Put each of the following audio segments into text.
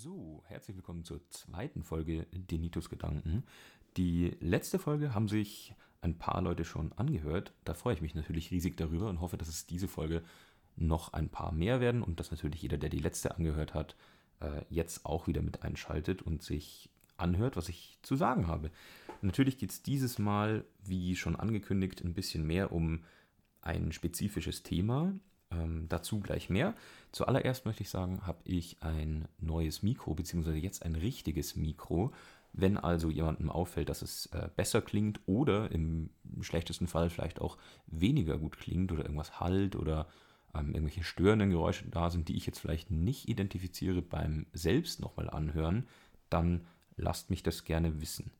So, herzlich willkommen zur zweiten Folge Denitos Gedanken. Die letzte Folge haben sich ein paar Leute schon angehört. Da freue ich mich natürlich riesig darüber und hoffe, dass es diese Folge noch ein paar mehr werden und dass natürlich jeder, der die letzte angehört hat, äh, jetzt auch wieder mit einschaltet und sich anhört, was ich zu sagen habe. Natürlich geht es dieses Mal, wie schon angekündigt, ein bisschen mehr um ein spezifisches Thema. Ähm, dazu gleich mehr. Zuallererst möchte ich sagen, habe ich ein neues Mikro, beziehungsweise jetzt ein richtiges Mikro. Wenn also jemandem auffällt, dass es äh, besser klingt oder im schlechtesten Fall vielleicht auch weniger gut klingt oder irgendwas halt oder ähm, irgendwelche störenden Geräusche da sind, die ich jetzt vielleicht nicht identifiziere beim selbst nochmal anhören, dann lasst mich das gerne wissen.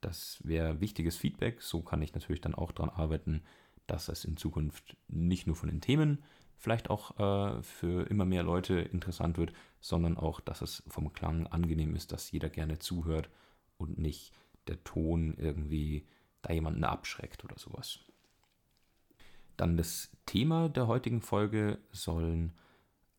Das wäre wichtiges Feedback. So kann ich natürlich dann auch daran arbeiten, dass es in Zukunft nicht nur von den Themen vielleicht auch äh, für immer mehr Leute interessant wird, sondern auch, dass es vom Klang angenehm ist, dass jeder gerne zuhört und nicht der Ton irgendwie da jemanden abschreckt oder sowas. Dann das Thema der heutigen Folge sollen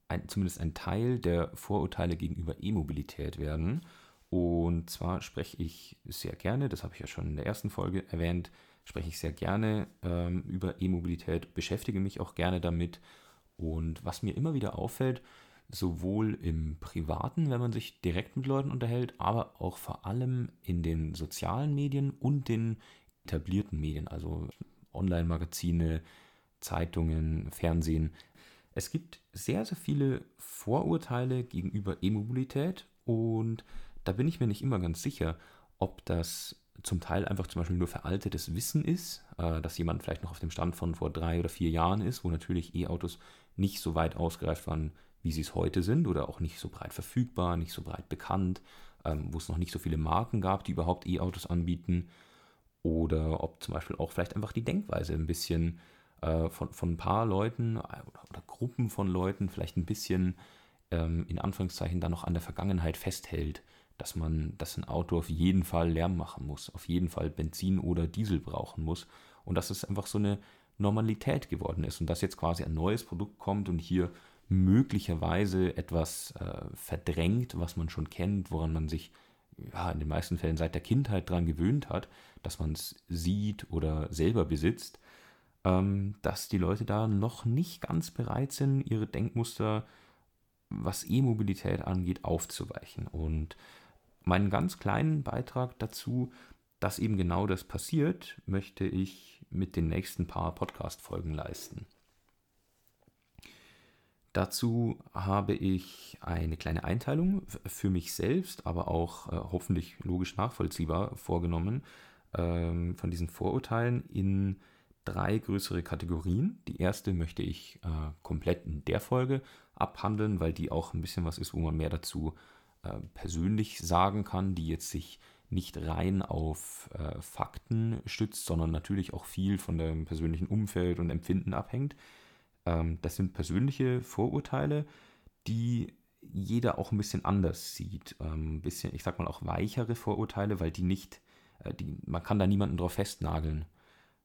ein, zumindest ein Teil der Vorurteile gegenüber E-Mobilität werden. Und zwar spreche ich sehr gerne, das habe ich ja schon in der ersten Folge erwähnt, spreche ich sehr gerne ähm, über E-Mobilität, beschäftige mich auch gerne damit. Und was mir immer wieder auffällt, sowohl im Privaten, wenn man sich direkt mit Leuten unterhält, aber auch vor allem in den sozialen Medien und den etablierten Medien, also Online-Magazine, Zeitungen, Fernsehen. Es gibt sehr, sehr viele Vorurteile gegenüber E-Mobilität und da bin ich mir nicht immer ganz sicher, ob das zum Teil einfach zum Beispiel nur veraltetes Wissen ist, äh, dass jemand vielleicht noch auf dem Stand von vor drei oder vier Jahren ist, wo natürlich E-Autos nicht so weit ausgereift waren, wie sie es heute sind oder auch nicht so breit verfügbar, nicht so breit bekannt, ähm, wo es noch nicht so viele Marken gab, die überhaupt E-Autos anbieten oder ob zum Beispiel auch vielleicht einfach die Denkweise ein bisschen äh, von, von ein paar Leuten oder, oder, Gruppen von Leuten vielleicht ein bisschen ähm, in Anführungszeichen dann noch an der Vergangenheit festhält, dass man, dass ein Auto auf jeden Fall Lärm machen muss, auf jeden Fall Benzin oder Diesel brauchen muss. Und dass es einfach so eine Normalität geworden ist und dass jetzt quasi ein neues Produkt kommt und hier möglicherweise etwas äh, verdrängt, was man schon kennt, woran man sich ja, in den meisten Fällen seit der Kindheit daran gewöhnt hat, dass man es sieht oder selber besitzt, ähm, dass die Leute da noch nicht ganz bereit sind, ihre Denkmuster, was E-Mobilität angeht, aufzuweichen. Und meinen ganz kleinen Beitrag dazu, dass eben genau das passiert, möchte ich mit den nächsten paar Podcast-Folgen leisten. Dazu habe ich eine kleine Einteilung für mich selbst, aber auch äh, hoffentlich logisch nachvollziehbar vorgenommen ähm, von diesen Vorurteilen in drei größere Kategorien. Die erste möchte ich äh, komplett in der Folge abhandeln, weil die auch ein bisschen was ist, wo man mehr dazu äh, persönlich sagen kann, die jetzt sich nicht rein auf äh, Fakten stützt, sondern natürlich auch viel von dem persönlichen Umfeld und Empfinden abhängt. Ähm, das sind persönliche Vorurteile, die jeder auch ein bisschen anders sieht. Ähm, ein bisschen, ich sag mal, auch weichere Vorurteile, weil die nicht, äh, die, man kann da niemanden drauf festnageln,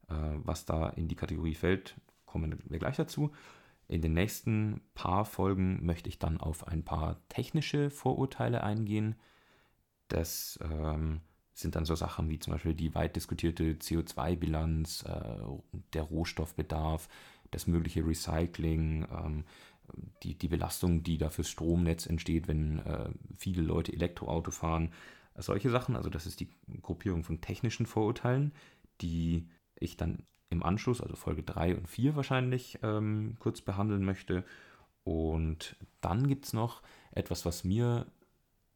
äh, was da in die Kategorie fällt. Kommen wir gleich dazu. In den nächsten paar Folgen möchte ich dann auf ein paar technische Vorurteile eingehen, das ähm, sind dann so Sachen wie zum Beispiel die weit diskutierte CO2-Bilanz, äh, der Rohstoffbedarf, das mögliche Recycling, ähm, die, die Belastung, die da fürs Stromnetz entsteht, wenn äh, viele Leute Elektroauto fahren. Solche Sachen, also das ist die Gruppierung von technischen Vorurteilen, die ich dann im Anschluss, also Folge 3 und 4 wahrscheinlich, ähm, kurz behandeln möchte. Und dann gibt es noch etwas, was mir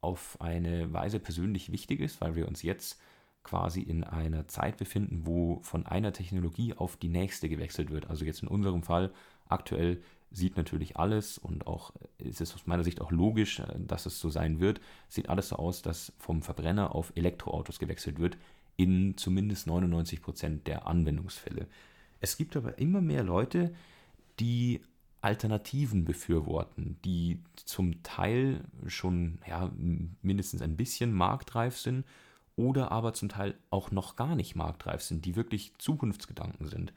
auf eine Weise persönlich wichtig ist, weil wir uns jetzt quasi in einer Zeit befinden, wo von einer Technologie auf die nächste gewechselt wird. Also jetzt in unserem Fall aktuell sieht natürlich alles und auch ist es aus meiner Sicht auch logisch, äh, dass es so sein wird, sieht alles so aus, dass vom Verbrenner auf Elektroautos gewechselt wird, in zumindest 99 Prozent der Anwendungsfälle. Es gibt aber immer mehr Leute, die Alternativen befürworten, die zum Teil schon ja, mindestens ein bisschen marktreif sind oder aber zum Teil auch noch gar nicht marktreif sind, die wirklich Zukunftsgedanken sind.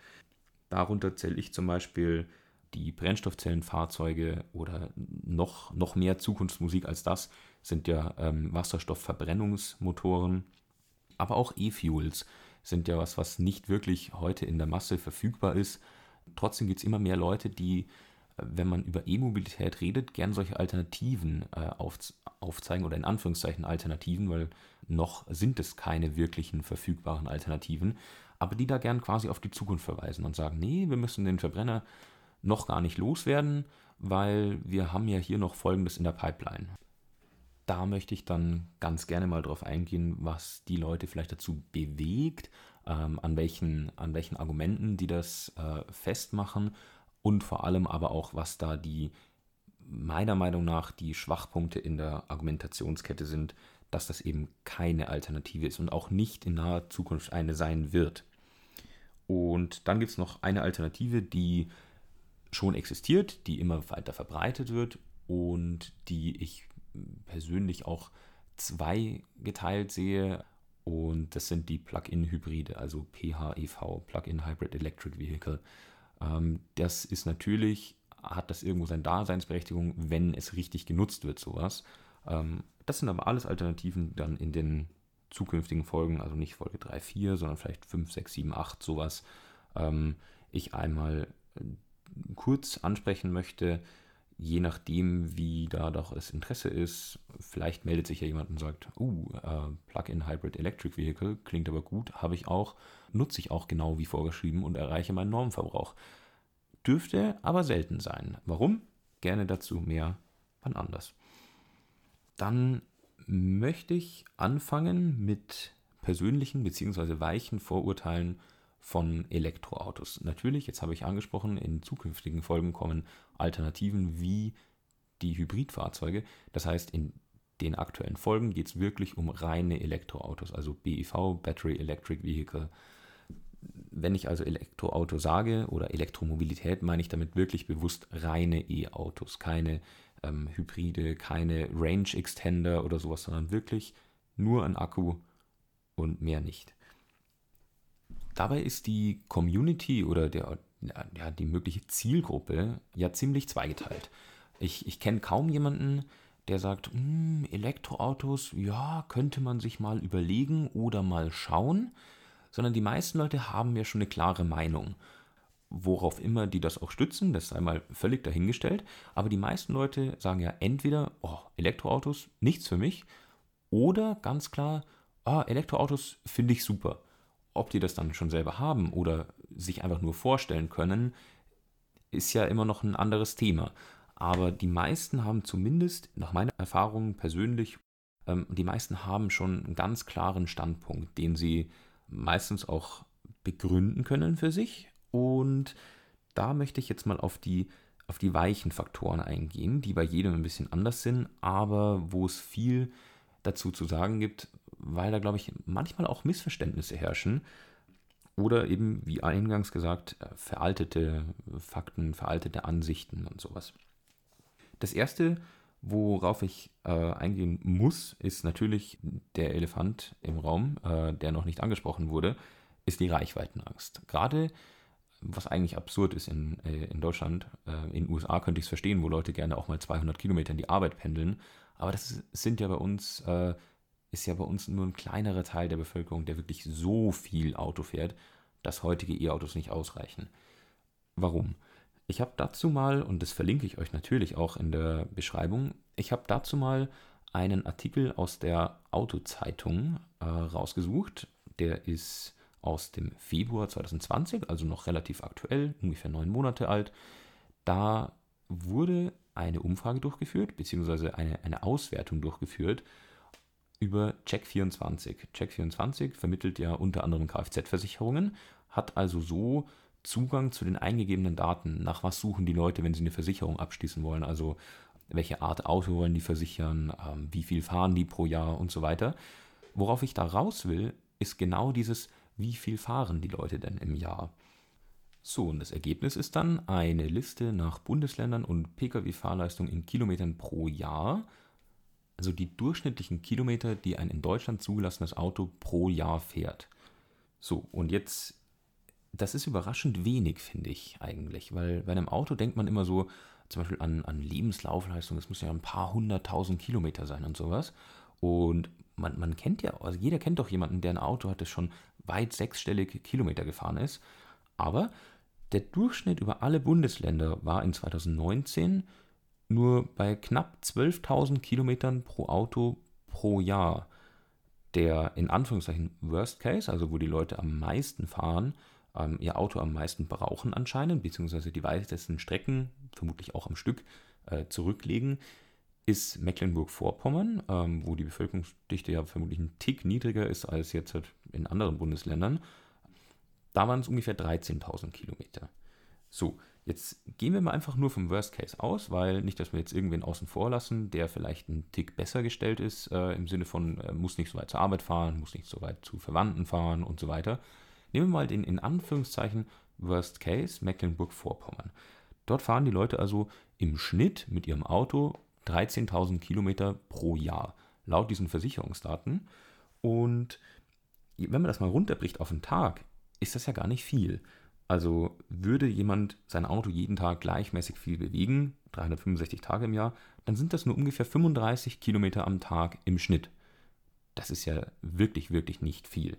Darunter zähle ich zum Beispiel die Brennstoffzellenfahrzeuge oder noch, noch mehr Zukunftsmusik als das sind ja ähm, Wasserstoffverbrennungsmotoren. Aber auch E-Fuels sind ja was, was nicht wirklich heute in der Masse verfügbar ist. Trotzdem gibt es immer mehr Leute, die, wenn man über E-Mobilität redet, gern solche Alternativen äh, auf, aufzeigen oder in Anführungszeichen Alternativen, weil noch sind es keine wirklichen verfügbaren Alternativen, aber die da gern quasi auf die Zukunft verweisen und sagen, nee, wir müssen den Verbrenner noch gar nicht loswerden, weil wir haben ja hier noch Folgendes in der Pipeline. Da möchte ich dann ganz gerne mal drauf eingehen, was die Leute vielleicht dazu bewegt, ähm, an, welchen, an welchen Argumenten die das äh, festmachen und vor allem aber auch, was da die meiner Meinung nach die Schwachpunkte in der Argumentationskette sind, dass das eben keine Alternative ist und auch nicht in naher Zukunft eine sein wird. Und dann gibt es noch eine Alternative, die schon existiert, die immer weiter verbreitet wird und die ich persönlich auch zweigeteilt sehe. Und das sind die Plug-in-Hybride, also PHEV, Plug-in Hybrid Electric Vehicle. Ähm, das ist natürlich, hat das irgendwo seine Daseinsberechtigung, wenn es richtig genutzt wird, sowas. Ähm, das sind aber alles Alternativen dann in den zukünftigen Folgen, also nicht Folge 3, 4, sondern vielleicht 5, 6, 7, 8, sowas. Ähm, ich einmal kurz ansprechen möchte, je nachdem, wie da doch das Interesse ist. Vielleicht meldet sich ja jemand und sagt, uh, uh Plug-in Hybrid Electric Vehicle klingt aber gut, habe ich auch, nutze ich auch genau wie vorgeschrieben und erreiche meinen Normverbrauch. Dürfte aber selten sein. Warum? Gerne dazu mehr wann anders. Dann möchte ich anfangen mit persönlichen bzw. weichen Vorurteilen von Elektroautos. Natürlich, jetzt habe ich angesprochen, in zukünftigen Folgen kommen Alternativen wie die Hybridfahrzeuge. Das heißt, in den aktuellen Folgen geht es wirklich um reine Elektroautos, also BEV, Battery Electric Vehicle. Wenn ich also Elektroauto sage oder Elektromobilität, meine ich damit wirklich bewusst reine E-Autos, keine ähm, Hybride, keine Range Extender oder sowas, sondern wirklich nur ein Akku und mehr nicht. Dabei ist die Community oder der, ja, die mögliche Zielgruppe ja ziemlich zweigeteilt. Ich, ich kenne kaum jemanden, der sagt, hm, Elektroautos, ja, könnte man sich mal überlegen oder mal schauen, sondern die meisten Leute haben ja schon eine klare Meinung. Worauf immer die das auch stützen, das sei mal völlig dahingestellt, aber die meisten Leute sagen ja entweder, oh, Elektroautos, nichts für mich, oder ganz klar, ah, Elektroautos finde ich super. Ob die das dann schon selber haben oder sich einfach nur vorstellen können, ist ja immer noch ein anderes Thema. Aber die meisten haben zumindest, nach meiner Erfahrung persönlich, ähm, die meisten haben schon einen ganz klaren Standpunkt, den sie meistens auch begründen können für sich. Und da möchte ich jetzt mal auf die, auf die weichen Faktoren eingehen, die bei jedem ein bisschen anders sind, aber wo es viel dazu zu sagen gibt, weil da, glaube ich, manchmal auch Missverständnisse herrschen oder eben, wie eingangs gesagt, äh, veraltete Fakten, veraltete Ansichten und sowas. Das erste, worauf ich äh, eingehen muss, ist natürlich der Elefant im Raum, äh, der noch nicht angesprochen wurde, ist die Reichweitenangst. Gerade was eigentlich absurd ist in, äh, in Deutschland. Äh, in den USA könnte ich es verstehen, wo Leute gerne auch mal 200 Kilometer in die Arbeit pendeln. Aber das sind ja bei uns ist ja bei uns nur ein kleinerer Teil der Bevölkerung, der wirklich so viel Auto fährt, dass heutige E-Autos nicht ausreichen. Warum? Ich habe dazu mal, und das verlinke ich euch natürlich auch in der Beschreibung, ich habe dazu mal einen Artikel aus der Autozeitung äh, rausgesucht. Der ist aus dem Februar 2020, also noch relativ aktuell, ungefähr neun Monate alt. Da wurde eine Umfrage durchgeführt, beziehungsweise eine, eine Auswertung durchgeführt über Check24. Check24 vermittelt ja unter anderem Kfz-Versicherungen, hat also so Zugang zu den eingegebenen Daten. Nach was suchen die Leute, wenn sie eine Versicherung abschließen wollen? Also welche Art Auto wollen die versichern, ähm, wie viel fahren die pro Jahr und so weiter. Worauf ich da raus will, ist genau dieses, wie viel fahren die Leute denn im Jahr? So, und das Ergebnis ist dann eine Liste nach Bundesländern und Pkw-Fahrleistung in Kilometern pro Jahr also die durchschnittlichen Kilometer, die ein in Deutschland zugelassenes Auto pro Jahr fährt. So, und jetzt das ist überraschend wenig, finde ich eigentlich, weil bei einem Auto denkt man immer so, zum Beispiel an, an Lebenslaufleistung, das muss ja ein paar hunderttausend Kilometer sein und sowas. Und man, man kennt ja, also jeder kennt doch jemanden, der ein Auto hat, das schon weit sechsstellige Kilometer gefahren ist. Aber der Durchschnitt über alle Bundesländer war in 2019 nur bei knapp 12.000 Kilometern pro Auto pro Jahr. Der in Anführungszeichen Worst Case, also wo die Leute am meisten fahren, ähm, ihr Auto am meisten brauchen anscheinend, beziehungsweise die weitesten Strecken, vermutlich auch am Stück, äh, zurücklegen, ist Mecklenburg-Vorpommern, ähm, wo die Bevölkerungsdichte ja vermutlich ein Tick niedriger ist als jetzt halt in anderen Bundesländern. Da waren es ungefähr 13.000 Kilometer. So, jetzt gehen wir mal einfach nur vom Worst Case aus, weil nicht, dass wir jetzt irgendwen außen vor lassen, der vielleicht ein Tick besser gestellt ist, äh, im Sinne von, äh, muss nicht so weit zur Arbeit fahren, muss nicht so weit zu Verwandten fahren und so weiter. Nehmen wir mal den in Anführungszeichen Worst Case Mecklenburg-Vorpommern. Dort fahren die Leute also im Schnitt mit ihrem Auto 13.000 Kilometer pro Jahr, laut diesen Versicherungsdaten. Und wenn man das mal runterbricht auf einen Tag, ist das ja gar nicht viel. Also würde jemand sein Auto jeden Tag gleichmäßig viel bewegen, 365 Tage im Jahr, dann sind das nur ungefähr 35 Kilometer am Tag im Schnitt. Das ist ja wirklich, wirklich nicht viel.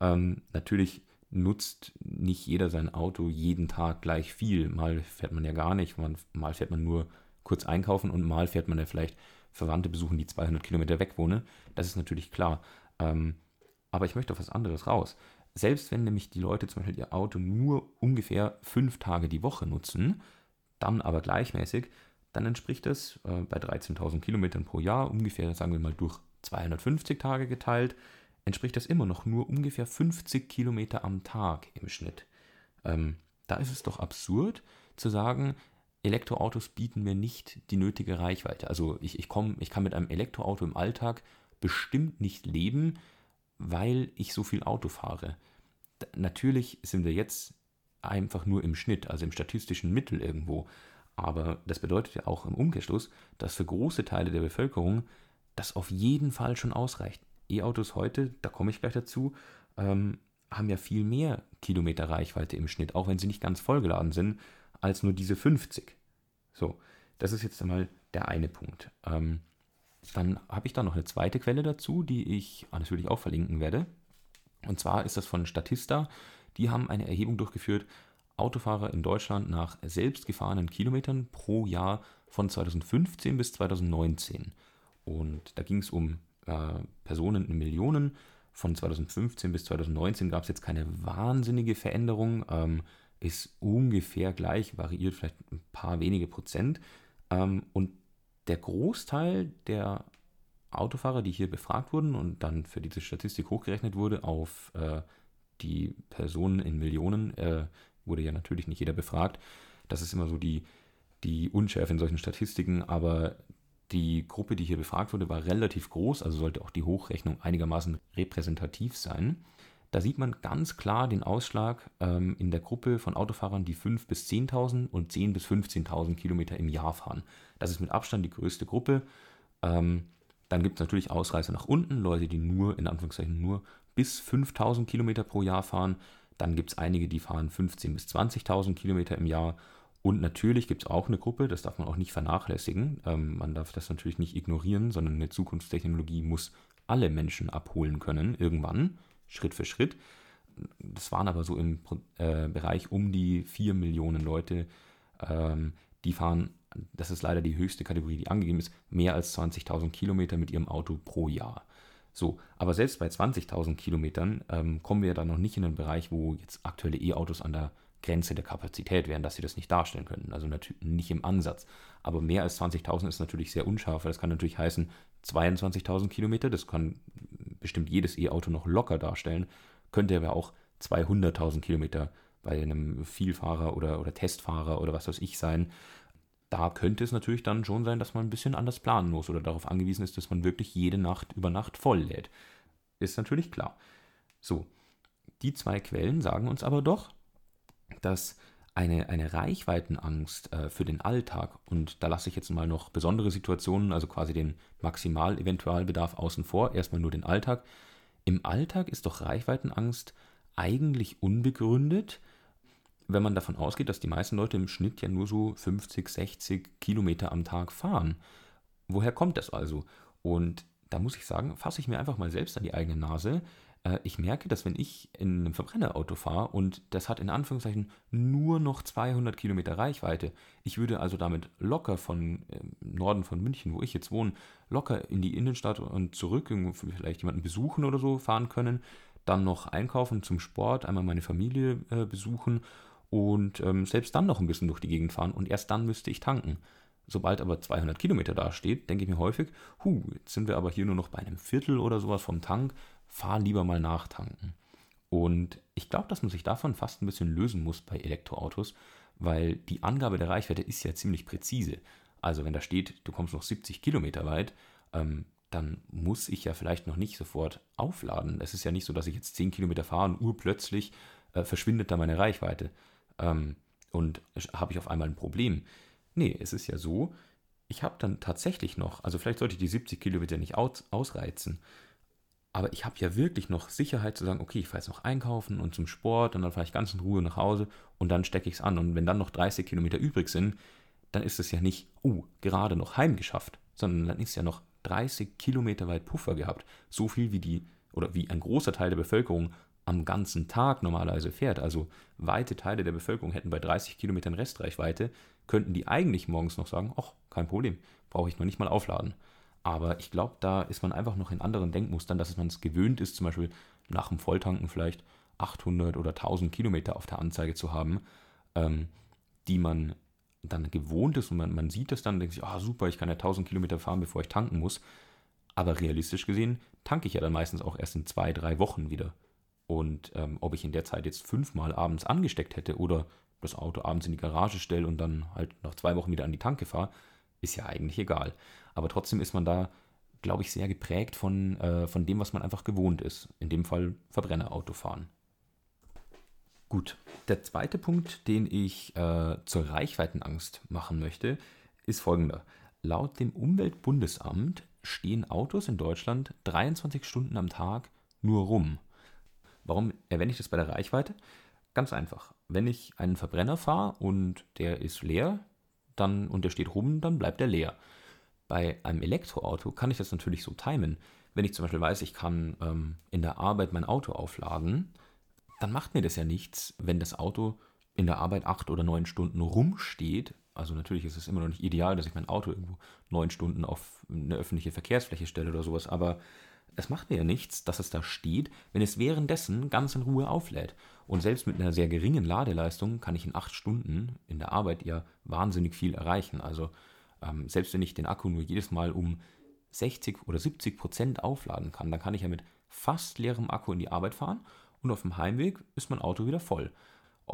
Ähm, natürlich nutzt nicht jeder sein Auto jeden Tag gleich viel. Mal fährt man ja gar nicht, mal fährt man nur kurz einkaufen und mal fährt man ja vielleicht Verwandte besuchen, die 200 Kilometer weg wohnen. Das ist natürlich klar. Ähm, aber ich möchte auf was anderes raus. Selbst wenn nämlich die Leute zum Beispiel ihr Auto nur ungefähr fünf Tage die Woche nutzen, dann aber gleichmäßig, dann entspricht das äh, bei 13.000 Kilometern pro Jahr ungefähr, sagen wir mal, durch 250 Tage geteilt, entspricht das immer noch nur ungefähr 50 Kilometer am Tag im Schnitt. Ähm, da ist es doch absurd zu sagen, Elektroautos bieten mir nicht die nötige Reichweite. Also ich, ich, komm, ich kann mit einem Elektroauto im Alltag bestimmt nicht leben, weil ich so viel Auto fahre. Natürlich sind wir jetzt einfach nur im Schnitt, also im statistischen Mittel irgendwo. Aber das bedeutet ja auch im Umkehrschluss, dass für große Teile der Bevölkerung das auf jeden Fall schon ausreicht. E-Autos heute, da komme ich gleich dazu, ähm, haben ja viel mehr Kilometer Reichweite im Schnitt, auch wenn sie nicht ganz vollgeladen sind, als nur diese 50. So, das ist jetzt einmal der eine Punkt. Ähm, dann habe ich da noch eine zweite Quelle dazu, die ich natürlich auch verlinken werde. Und zwar ist das von Statista. Die haben eine Erhebung durchgeführt, Autofahrer in Deutschland nach selbst gefahrenen Kilometern pro Jahr von 2015 bis 2019. Und da ging es um äh, Personen in Millionen. Von 2015 bis 2019 gab es jetzt keine wahnsinnige Veränderung, ähm, ist ungefähr gleich, variiert vielleicht ein paar wenige Prozent. Ähm, und der Großteil der Autofahrer, die hier befragt wurden und dann für diese Statistik hochgerechnet wurde auf äh, die Personen in Millionen, äh, wurde ja natürlich nicht jeder befragt. Das ist immer so die, die Unschärfe in solchen Statistiken, aber die Gruppe, die hier befragt wurde, war relativ groß, also sollte auch die Hochrechnung einigermaßen repräsentativ sein. Da sieht man ganz klar den Ausschlag ähm, in der Gruppe von Autofahrern, die 5.000 bis 10.000 und 10.000 bis 15.000 Kilometer im Jahr fahren. Das ist mit Abstand die größte Gruppe. Ähm, dann gibt es natürlich Ausreißer nach unten, Leute, die nur, in Anführungszeichen, nur bis 5.000 Kilometer pro Jahr fahren. Dann gibt es einige, die fahren 15.000 bis 20.000 Kilometer im Jahr. Und natürlich gibt es auch eine Gruppe, das darf man auch nicht vernachlässigen. Ähm, man darf das natürlich nicht ignorieren, sondern eine Zukunftstechnologie muss alle Menschen abholen können, irgendwann, Schritt für Schritt. Das waren aber so im äh, Bereich um die 4 Millionen Leute, ähm, die fahren, das ist leider die höchste Kategorie, die angegeben ist, mehr als 20.000 Kilometer mit ihrem Auto pro Jahr. So, aber selbst bei 20.000 Kilometern ähm, kommen wir dann noch nicht in den Bereich, wo jetzt aktuelle E-Autos an der Grenze der Kapazität wären, dass sie das nicht darstellen können. Also natürlich nicht im Ansatz. Aber mehr als 20.000 ist natürlich sehr unscharf. Das kann natürlich heißen 22.000 Kilometer. Das kann bestimmt jedes E-Auto noch locker darstellen. Könnte aber auch 200.000 Kilometer bei einem Vielfahrer oder, oder Testfahrer oder was weiß ich sein. Da könnte es natürlich dann schon sein, dass man ein bisschen anders planen muss oder darauf angewiesen ist, dass man wirklich jede Nacht über Nacht voll lädt. Ist natürlich klar. So, die zwei Quellen sagen uns aber doch, dass eine, eine Reichweitenangst äh, für den Alltag, und da lasse ich jetzt mal noch besondere Situationen, also quasi den Maximal-Eventualbedarf außen vor, erstmal nur den Alltag. Im Alltag ist doch Reichweitenangst eigentlich unbegründet, wenn man davon ausgeht, dass die meisten Leute im Schnitt ja nur so 50, 60 Kilometer am Tag fahren. Woher kommt das also? Und da muss ich sagen, fasse ich mir einfach mal selbst an die eigene Nase. Äh, ich merke, dass wenn ich in einem Verbrennerauto fahre und das hat in Anführungszeichen nur noch 200 Kilometer Reichweite, ich würde also damit locker von äh, Norden von München, wo ich jetzt wohne, locker in die Innenstadt und zurück, vielleicht jemanden besuchen oder so fahren können, dann noch einkaufen zum Sport, einmal meine Familie äh, besuchen und ähm, selbst dann noch ein bisschen durch die Gegend fahren und erst dann müsste ich tanken. Sobald aber 200 Kilometer dasteht, denke ich mir häufig, hu, jetzt sind wir aber hier nur noch bei einem Viertel oder sowas vom Tank, fahr lieber mal nachtanken. Und ich glaube, dass man sich davon fast ein bisschen lösen muss bei Elektroautos, weil die Angabe der Reichweite ist ja ziemlich präzise. Also wenn da steht, du kommst noch 70 Kilometer weit, ähm, dann muss ich ja vielleicht noch nicht sofort aufladen. Es ist ja nicht so, dass ich jetzt 10 Kilometer fahre und urplötzlich äh, verschwindet da meine Reichweite ähm, und habe ich auf einmal ein Problem. Nee, es ist ja so, ich habe dann tatsächlich noch, also vielleicht sollte ich die 70 Kilometer nicht aus, ausreizen, aber ich habe ja wirklich noch Sicherheit zu sagen, okay, ich fahre jetzt noch einkaufen und zum Sport und dann fahre ich ganz in Ruhe nach Hause und dann stecke ich es an. Und wenn dann noch 30 Kilometer übrig sind, dann ist es ja nicht, oh, gerade noch heimgeschafft, sondern dann ist ja noch 30 Kilometer weit Puffer gehabt. So viel wie die, oder wie ein großer Teil der Bevölkerung am ganzen Tag normalerweise fährt. Also weite Teile der Bevölkerung hätten bei 30 Kilometern Restreichweite, könnten die eigentlich morgens noch sagen, ach, kein Problem, brauche ich noch nicht mal aufladen. Aber ich glaube, da ist man einfach noch in anderen Denkmustern, dass man es gewöhnt ist, zum Beispiel nach dem Volltanken vielleicht 800 oder 1000 Kilometer auf der Anzeige zu haben, ähm, die man dann gewohnt ist und man, man sieht das dann und denkt sich, ah oh, super, ich kann ja 1000 Kilometer fahren, bevor ich tanken muss. Aber realistisch gesehen tanke ich ja dann meistens auch erst in zwei, drei Wochen wieder. Und ähm, ob ich in der Zeit jetzt fünfmal abends angesteckt hätte oder das Auto abends in die Garage stelle und dann halt nach zwei Wochen wieder an die Tanke fahre, ist ja eigentlich egal. Aber trotzdem ist man da, glaube ich, sehr geprägt von, äh, von dem, was man einfach gewohnt ist. In dem Fall Verbrennerauto fahren. Gut, der zweite Punkt, den ich äh, zur Reichweitenangst machen möchte, ist folgender. Laut dem Umweltbundesamt stehen Autos in Deutschland 23 Stunden am Tag nur rum. Warum erwähne ich das bei der Reichweite? Ganz einfach. Wenn ich einen Verbrenner fahre und der ist leer, dann und der steht rum, dann bleibt er leer. Bei einem Elektroauto kann ich das natürlich so timen. Wenn ich zum Beispiel weiß, ich kann ähm, in der Arbeit mein Auto aufladen, dann macht mir das ja nichts, wenn das Auto in der Arbeit acht oder neun Stunden rumsteht. Also natürlich ist es immer noch nicht ideal, dass ich mein Auto irgendwo neun Stunden auf eine öffentliche Verkehrsfläche stelle oder sowas, aber es macht mir ja nichts, dass es da steht, wenn es währenddessen ganz in Ruhe auflädt. Und selbst mit einer sehr geringen Ladeleistung kann ich in acht Stunden in der Arbeit ja wahnsinnig viel erreichen. Also ähm, selbst wenn ich den Akku nur jedes Mal um 60 oder 70 Prozent aufladen kann, dann kann ich ja mit fast leerem Akku in die Arbeit fahren und auf dem Heimweg ist mein Auto wieder voll.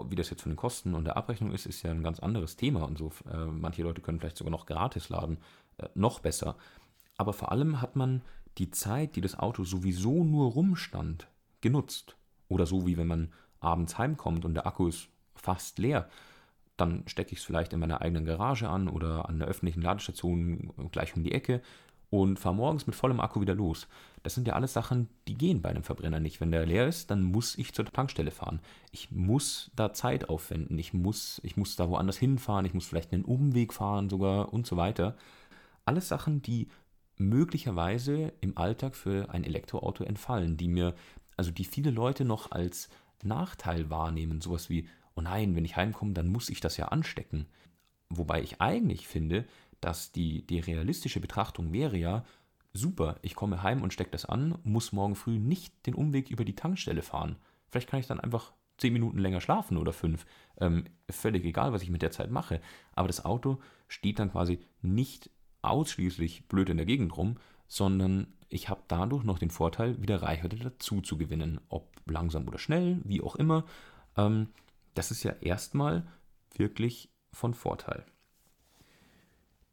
Wie das jetzt von den Kosten und der Abrechnung ist, ist ja ein ganz anderes Thema und so. Äh, manche Leute können vielleicht sogar noch gratis laden, äh, noch besser. Aber vor allem hat man die Zeit, die das Auto sowieso nur rumstand, genutzt. Oder so wie wenn man abends heimkommt und der Akku ist fast leer, dann stecke ich es vielleicht in meiner eigenen Garage an oder an der öffentlichen Ladestation gleich um die Ecke und fahre morgens mit vollem Akku wieder los. Das sind ja alles Sachen, die gehen bei einem Verbrenner nicht. Wenn der leer ist, dann muss ich zur Tankstelle fahren. Ich muss da Zeit aufwenden. Ich muss, ich muss da woanders hinfahren. Ich muss vielleicht einen Umweg fahren sogar und so weiter. Alles Sachen, die möglicherweise im Alltag für ein Elektroauto entfallen, die mir, also die viele Leute noch als Nachteil wahrnehmen, sowas wie, oh nein, wenn ich heimkomme, dann muss ich das ja anstecken. Wobei ich eigentlich finde, dass die, die realistische Betrachtung wäre ja, super, ich komme heim und stecke das an, muss morgen früh nicht den Umweg über die Tankstelle fahren. Vielleicht kann ich dann einfach zehn Minuten länger schlafen oder fünf. Ähm, völlig egal, was ich mit der Zeit mache. Aber das Auto steht dann quasi nicht ausschließlich blöd in der Gegend rum, sondern ich habe dadurch noch den Vorteil, wieder Reichweite dazu zu gewinnen. Ob langsam oder schnell, wie auch immer. Ähm, das ist ja erstmal wirklich von Vorteil.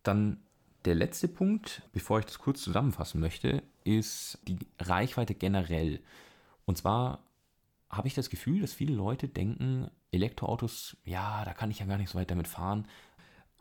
Dann der letzte Punkt, bevor ich das kurz zusammenfassen möchte, ist die Reichweite generell. Und zwar habe ich das Gefühl, dass viele Leute denken, Elektroautos, ja, da kann ich ja gar nicht so weit damit fahren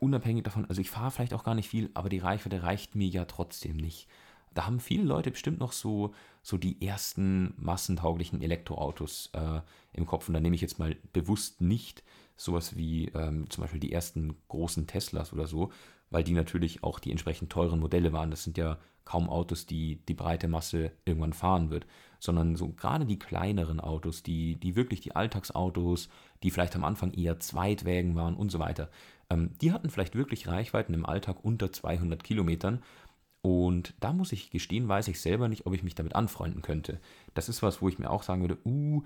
unabhängig davon, also ich fahre vielleicht auch gar nicht viel, aber die Reichweite reicht mir ja trotzdem nicht. Da haben viele Leute bestimmt noch so, so die ersten massentauglichen Elektroautos äh, im Kopf. Und da nehme ich jetzt mal bewusst nicht sowas wie ähm, zum Beispiel die ersten großen Teslas oder so, weil die natürlich auch die entsprechend teuren Modelle waren. Das sind ja kaum Autos, die die breite Masse irgendwann fahren wird, sondern so gerade die kleineren Autos, die, die wirklich die Alltagsautos, die vielleicht am Anfang eher Zweitwägen waren und so weiter, ähm, die hatten vielleicht wirklich Reichweiten im Alltag unter 200 Kilometern. Und da muss ich gestehen, weiß ich selber nicht, ob ich mich damit anfreunden könnte. Das ist was, wo ich mir auch sagen würde, uh,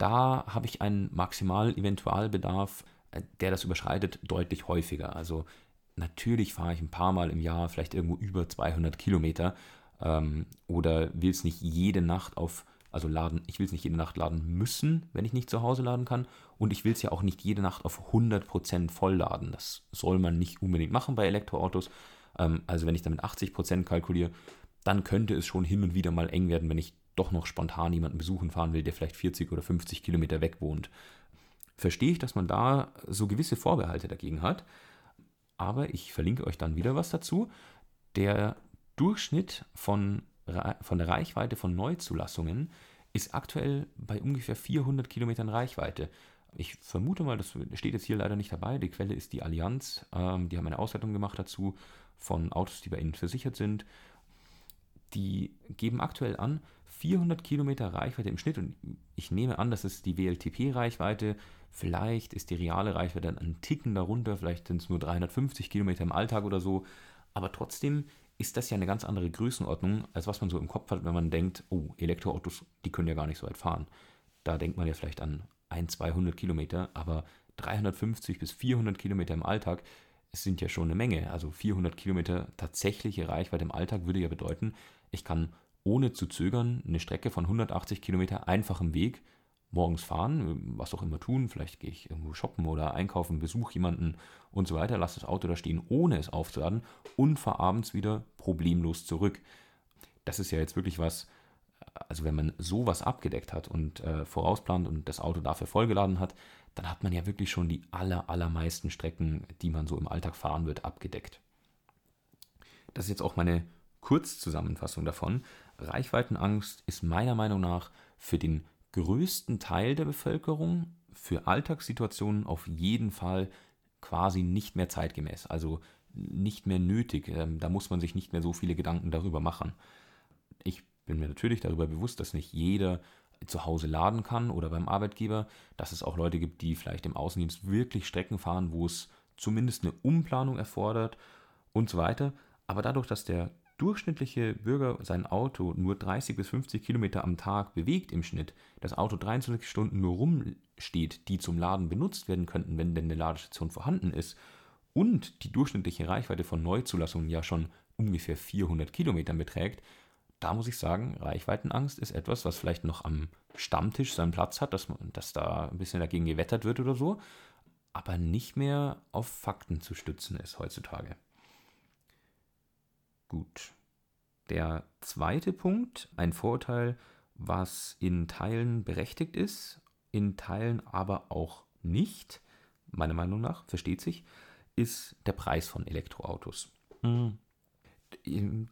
da habe ich einen Maximal-Eventualbedarf, äh, der das überschreitet, deutlich häufiger. Also natürlich fahre ich ein paar Mal im Jahr vielleicht irgendwo über 200 Kilometer ähm, oder will es nicht jede Nacht auf, also laden, ich will es nicht jede Nacht laden müssen, wenn ich nicht zu Hause laden kann und ich will es ja auch nicht jede Nacht auf 100% voll laden. Das soll man nicht unbedingt machen bei Elektroautos. Ähm, also wenn ich damit 80% kalkuliere, dann könnte es schon hin und wieder mal eng werden, wenn ich doch noch spontan jemanden besuchen fahren will, der vielleicht 40 oder 50 Kilometer weg wohnt. Verstehe ich, dass man da so gewisse Vorbehalte dagegen hat, aber ich verlinke euch dann wieder was dazu. Der Durchschnitt von, von der Reichweite von Neuzulassungen ist aktuell bei ungefähr 400 Kilometern Reichweite. Ich vermute mal, das steht jetzt hier leider nicht dabei. Die Quelle ist die Allianz. Ähm, die haben eine Auswertung gemacht dazu von Autos, die bei ihnen versichert sind. Die geben aktuell an 400 Kilometer Reichweite im Schnitt und ich nehme an, das ist die WLTP-Reichweite. Vielleicht ist die reale Reichweite dann ein Ticken darunter, vielleicht sind es nur 350 Kilometer im Alltag oder so. Aber trotzdem ist das ja eine ganz andere Größenordnung, als was man so im Kopf hat, wenn man denkt, oh, Elektroautos, die können ja gar nicht so weit fahren. Da denkt man ja vielleicht an 1, 200 Kilometer, aber 350 bis 400 Kilometer im Alltag sind ja schon eine Menge. Also 400 Kilometer tatsächliche Reichweite im Alltag würde ja bedeuten, ich kann ohne zu zögern eine Strecke von 180 Kilometer einfachem Weg morgens fahren, was auch immer tun, vielleicht gehe ich irgendwo shoppen oder einkaufen, besuche jemanden und so weiter, lasse das Auto da stehen, ohne es aufzuladen und fahre abends wieder problemlos zurück. Das ist ja jetzt wirklich was, also wenn man sowas abgedeckt hat und äh, vorausplant und das Auto dafür vollgeladen hat, dann hat man ja wirklich schon die aller, allermeisten Strecken, die man so im Alltag fahren wird, abgedeckt. Das ist jetzt auch meine Kurzzusammenfassung davon. Reichweitenangst ist meiner Meinung nach für den größten Teil der Bevölkerung, für Alltagssituationen auf jeden Fall quasi nicht mehr zeitgemäß, also nicht mehr nötig. Ähm, da muss man sich nicht mehr so viele Gedanken darüber machen. Ich bin mir natürlich darüber bewusst, dass nicht jeder zu Hause laden kann oder beim Arbeitgeber, dass es auch Leute gibt, die vielleicht im Außendienst wirklich Strecken fahren, wo es zumindest eine Umplanung erfordert und so weiter. Aber dadurch, dass der durchschnittliche Bürger sein Auto nur 30 bis 50 Kilometer am Tag bewegt im Schnitt, das Auto 23 Stunden nur rumsteht, die zum Laden benutzt werden könnten, wenn denn eine Ladestation vorhanden ist, und die durchschnittliche Reichweite von Neuzulassungen ja schon ungefähr 400 Kilometern beträgt, da muss ich sagen, Reichweitenangst ist etwas, was vielleicht noch am Stammtisch seinen Platz hat, dass, man, dass da ein bisschen dagegen gewettert wird oder so, aber nicht mehr auf Fakten zu stützen ist heutzutage. Gut. Der zweite Punkt, ein Vorurteil, was in Teilen berechtigt ist, in Teilen aber auch nicht, meiner Meinung nach, versteht sich, ist der Preis von Elektroautos. Mhm.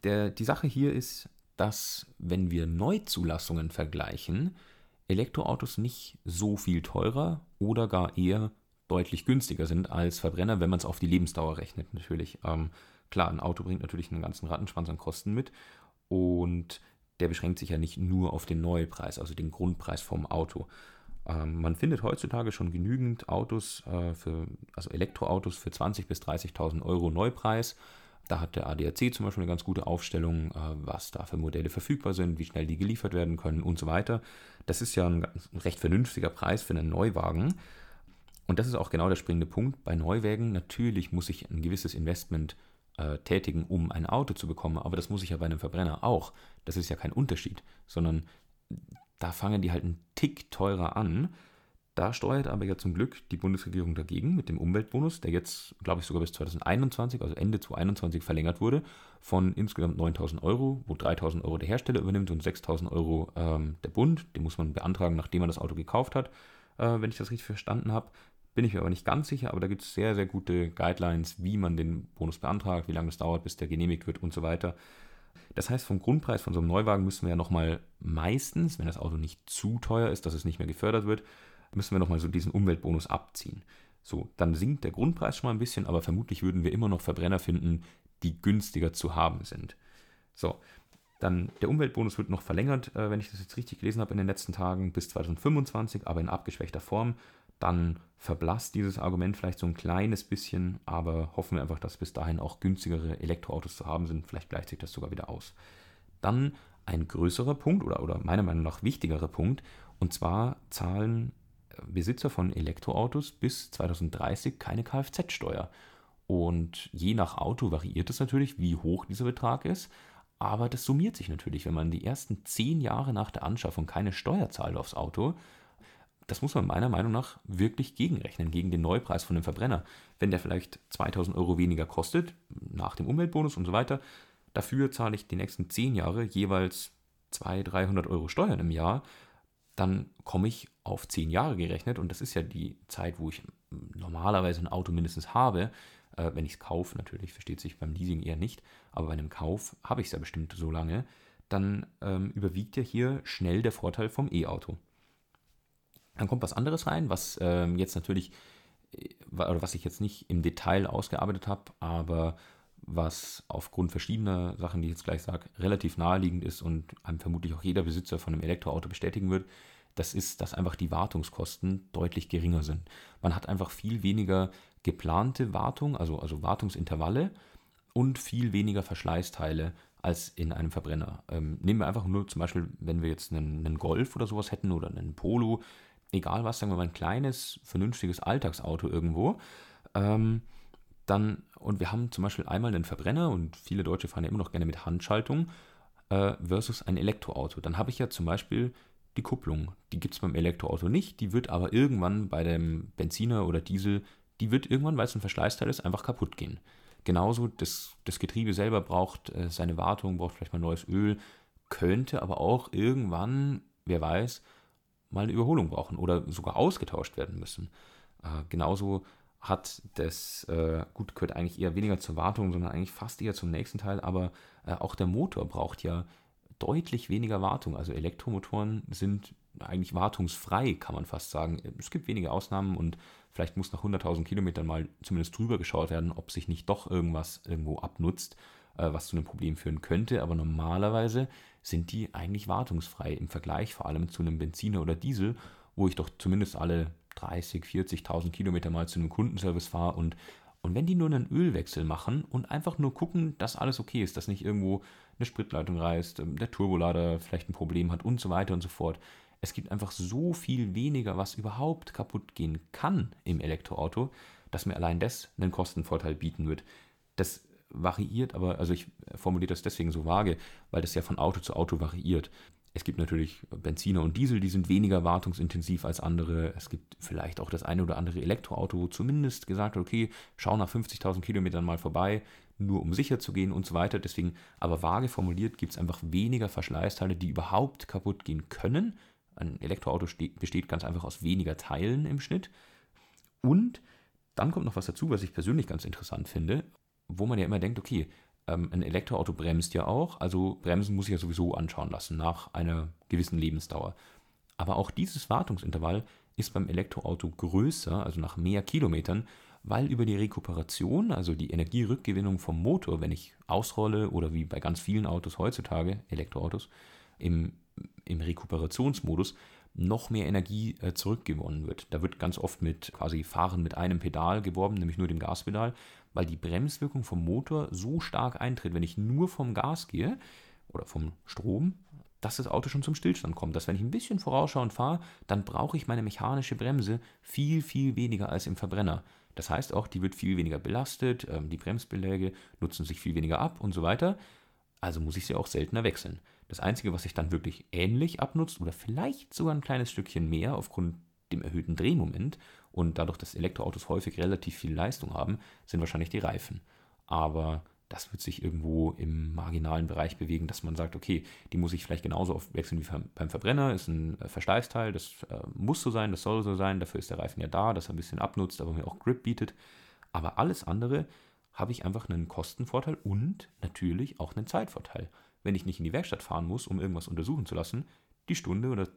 Der, die Sache hier ist, dass, wenn wir Neuzulassungen vergleichen, Elektroautos nicht so viel teurer oder gar eher deutlich günstiger sind als Verbrenner, wenn man es auf die Lebensdauer rechnet, natürlich. Ähm, Klar, ein Auto bringt natürlich einen ganzen Rattenschwanz an Kosten mit und der beschränkt sich ja nicht nur auf den Neupreis, also den Grundpreis vom Auto. Ähm, man findet heutzutage schon genügend Autos, äh, für, also Elektroautos für 20.000 bis 30.000 Euro Neupreis. Da hat der ADAC zum Beispiel eine ganz gute Aufstellung, äh, was da für Modelle verfügbar sind, wie schnell die geliefert werden können und so weiter. Das ist ja ein, ein recht vernünftiger Preis für einen Neuwagen. Und das ist auch genau der springende Punkt. Bei Neuwagen natürlich muss ich ein gewisses Investment äh, tätigen, um ein Auto zu bekommen. Aber das muss ich ja bei einem Verbrenner auch. Das ist ja kein Unterschied, sondern da fangen die halt einen Tick teurer an. Da steuert aber ja zum Glück die Bundesregierung dagegen mit dem Umweltbonus, der jetzt, glaube ich, sogar bis 2021, also Ende 2021 verlängert wurde, von insgesamt 9000 Euro, wo 3000 Euro der Hersteller übernimmt und 6000 Euro ähm, der Bund. Den muss man beantragen, nachdem man das Auto gekauft hat, äh, wenn ich das richtig verstanden habe. Bin ich mir aber nicht ganz sicher, aber da gibt es sehr, sehr gute Guidelines, wie man den Bonus beantragt, wie lange es dauert, bis der genehmigt wird und so weiter. Das heißt, vom Grundpreis von so einem Neuwagen müssen wir ja nochmal meistens, wenn das Auto nicht zu teuer ist, dass es nicht mehr gefördert wird, müssen wir nochmal so diesen Umweltbonus abziehen. So, dann sinkt der Grundpreis schon mal ein bisschen, aber vermutlich würden wir immer noch Verbrenner finden, die günstiger zu haben sind. So, dann der Umweltbonus wird noch verlängert, äh, wenn ich das jetzt richtig gelesen habe in den letzten Tagen, bis 2025, aber in abgeschwächter Form. Dann verblasst dieses Argument vielleicht so ein kleines bisschen, aber hoffen wir einfach, dass bis dahin auch günstigere Elektroautos zu haben sind. Vielleicht gleicht sich das sogar wieder aus. Dann ein größerer Punkt oder, oder meiner Meinung nach wichtigerer Punkt, und zwar zahlen äh, Besitzer von Elektroautos bis 2030 keine Kfz-Steuer. Und je nach Auto variiert es natürlich, wie hoch dieser Betrag ist. Aber das summiert sich natürlich, wenn man die ersten zehn Jahre nach der Anschaffung keine Steuer zahlt aufs Auto. Das muss man meiner Meinung nach wirklich gegenrechnen, gegen den Neupreis von dem Verbrenner. Wenn der vielleicht 2000 Euro weniger kostet, nach dem Umweltbonus und so weiter, dafür zahle ich die nächsten zehn Jahre jeweils 200, 300 Euro Steuern im Jahr, dann komme ich auf zehn Jahre gerechnet und das ist ja die Zeit, wo ich normalerweise ein Auto mindestens habe, äh, wenn ich es kaufe, natürlich, versteht sich beim Leasing eher nicht, aber bei einem Kauf habe ich es ja bestimmt so lange, dann ähm, überwiegt ja hier schnell der Vorteil vom E-Auto. Dann kommt was anderes rein, was ähm, jetzt natürlich, äh, oder was ich jetzt nicht im Detail ausgearbeitet habe, aber was aufgrund verschiedener Sachen, die ich jetzt gleich sage, relativ naheliegend ist und einem vermutlich auch jeder Besitzer von einem Elektroauto bestätigen wird, das ist, dass einfach die Wartungskosten deutlich geringer sind. Man hat einfach viel weniger geplante Wartung, also, also Wartungsintervalle und viel weniger Verschleißteile als in einem Verbrenner. Ähm, nehmen wir einfach nur zum Beispiel, wenn wir jetzt einen, einen, Golf oder sowas hätten oder einen Polo, egal was, sagen wir mal ein kleines, vernünftiges Alltagsauto irgendwo, ähm, dann, und wir haben zum Beispiel einmal einen Verbrenner und viele Deutsche fahren ja immer noch gerne mit Handschaltung äh, versus ein Elektroauto. Dann habe ich ja zum Beispiel die Kupplung. Die gibt es beim Elektroauto nicht, die wird aber irgendwann bei dem Benziner oder Diesel die wird irgendwann, weil es ein Verschleißteil ist, einfach kaputt gehen. Genauso, das, das Getriebe selber braucht äh, seine Wartung, braucht vielleicht mal neues Öl, könnte aber auch irgendwann, wer weiß, mal eine Überholung brauchen oder sogar ausgetauscht werden müssen. Äh, genauso hat das, äh, gut, gehört eigentlich eher weniger zur Wartung, sondern eigentlich fast eher zum nächsten Teil, aber äh, auch der Motor braucht ja deutlich weniger Wartung. Also Elektromotoren sind eigentlich wartungsfrei, kann man fast sagen. Es gibt wenige Ausnahmen und vielleicht muss nach 100.000 Kilometern mal zumindest drüber geschaut werden, ob sich nicht doch irgendwas irgendwo abnutzt, äh, was zu einem Problem führen könnte. Aber normalerweise sind die eigentlich wartungsfrei im Vergleich vor allem zu einem Benziner oder Diesel, wo ich doch zumindest alle 30, 40.000 Kilometer mal zu einem Kundenservice fahre und und wenn die nur einen Ölwechsel machen und einfach nur gucken, dass alles okay ist, dass nicht irgendwo eine Spritleitung reißt, ähm, der Turbolader vielleicht ein Problem hat und so weiter und so fort. Es gibt einfach so viel weniger, was überhaupt kaputt gehen kann im Elektroauto, dass mir allein das einen Kostenvorteil bieten wird. Das variiert aber, also ich formuliere das deswegen so vage, weil das ja von Auto zu Auto variiert. Es gibt natürlich Benziner und Diesel, die sind weniger wartungsintensiv als andere. Es gibt vielleicht auch das eine oder andere Elektroauto, wo zumindest gesagt wird, okay, schau nach 50.000 Kilometern mal vorbei, nur um sicher zu gehen und so weiter. Deswegen, aber vage formuliert, gibt es einfach weniger Verschleißteile, die überhaupt kaputt gehen können. Ein Elektroauto besteht ganz einfach aus weniger Teilen im Schnitt. Und dann kommt noch was dazu, was ich persönlich ganz interessant finde, wo man ja immer denkt, okay, ähm, ein Elektroauto bremst ja auch, also Bremsen muss ich ja sowieso anschauen lassen nach einer gewissen Lebensdauer. Aber auch dieses Wartungsintervall ist beim Elektroauto größer, also nach mehr Kilometern, weil über die Rekuperation, also die Energierückgewinnung vom Motor, wenn ich ausrolle oder wie bei ganz vielen Autos heutzutage, Elektroautos, im, im Rekuperationsmodus noch mehr Energie äh, zurückgewonnen wird. Da wird ganz oft mit quasi Fahren mit einem Pedal geworben, nämlich nur dem Gaspedal weil die Bremswirkung vom Motor so stark eintritt, wenn ich nur vom Gas gehe oder vom Strom, dass das Auto schon zum Stillstand kommt. Dass wenn ich ein bisschen vorausschauend fahre, dann brauche ich meine mechanische Bremse viel, viel weniger als im Verbrenner. Das heißt auch, die wird viel weniger belastet, ähm, die Bremsbeläge nutzen sich viel weniger ab und so weiter. Also muss ich sie auch seltener wechseln. Das Einzige, was sich dann wirklich ähnlich abnutzt oder vielleicht sogar ein kleines Stückchen mehr aufgrund dem erhöhten Drehmoment und dadurch, dass Elektroautos häufig relativ viel Leistung haben, sind wahrscheinlich die Reifen. Aber das wird sich irgendwo im marginalen Bereich bewegen, dass man sagt, okay, die muss ich vielleicht genauso oft wechseln wie beim Verbrenner, ist ein äh, Verschleißteil, das äh, muss so sein, das soll so sein, dafür ist der Reifen ja da, dass er ein bisschen abnutzt, aber mir auch Grip bietet. Aber alles andere habe ich einfach einen Kostenvorteil und natürlich auch einen Zeitvorteil. Wenn ich nicht in die Werkstatt fahren muss, um irgendwas untersuchen zu lassen, die Stunde oder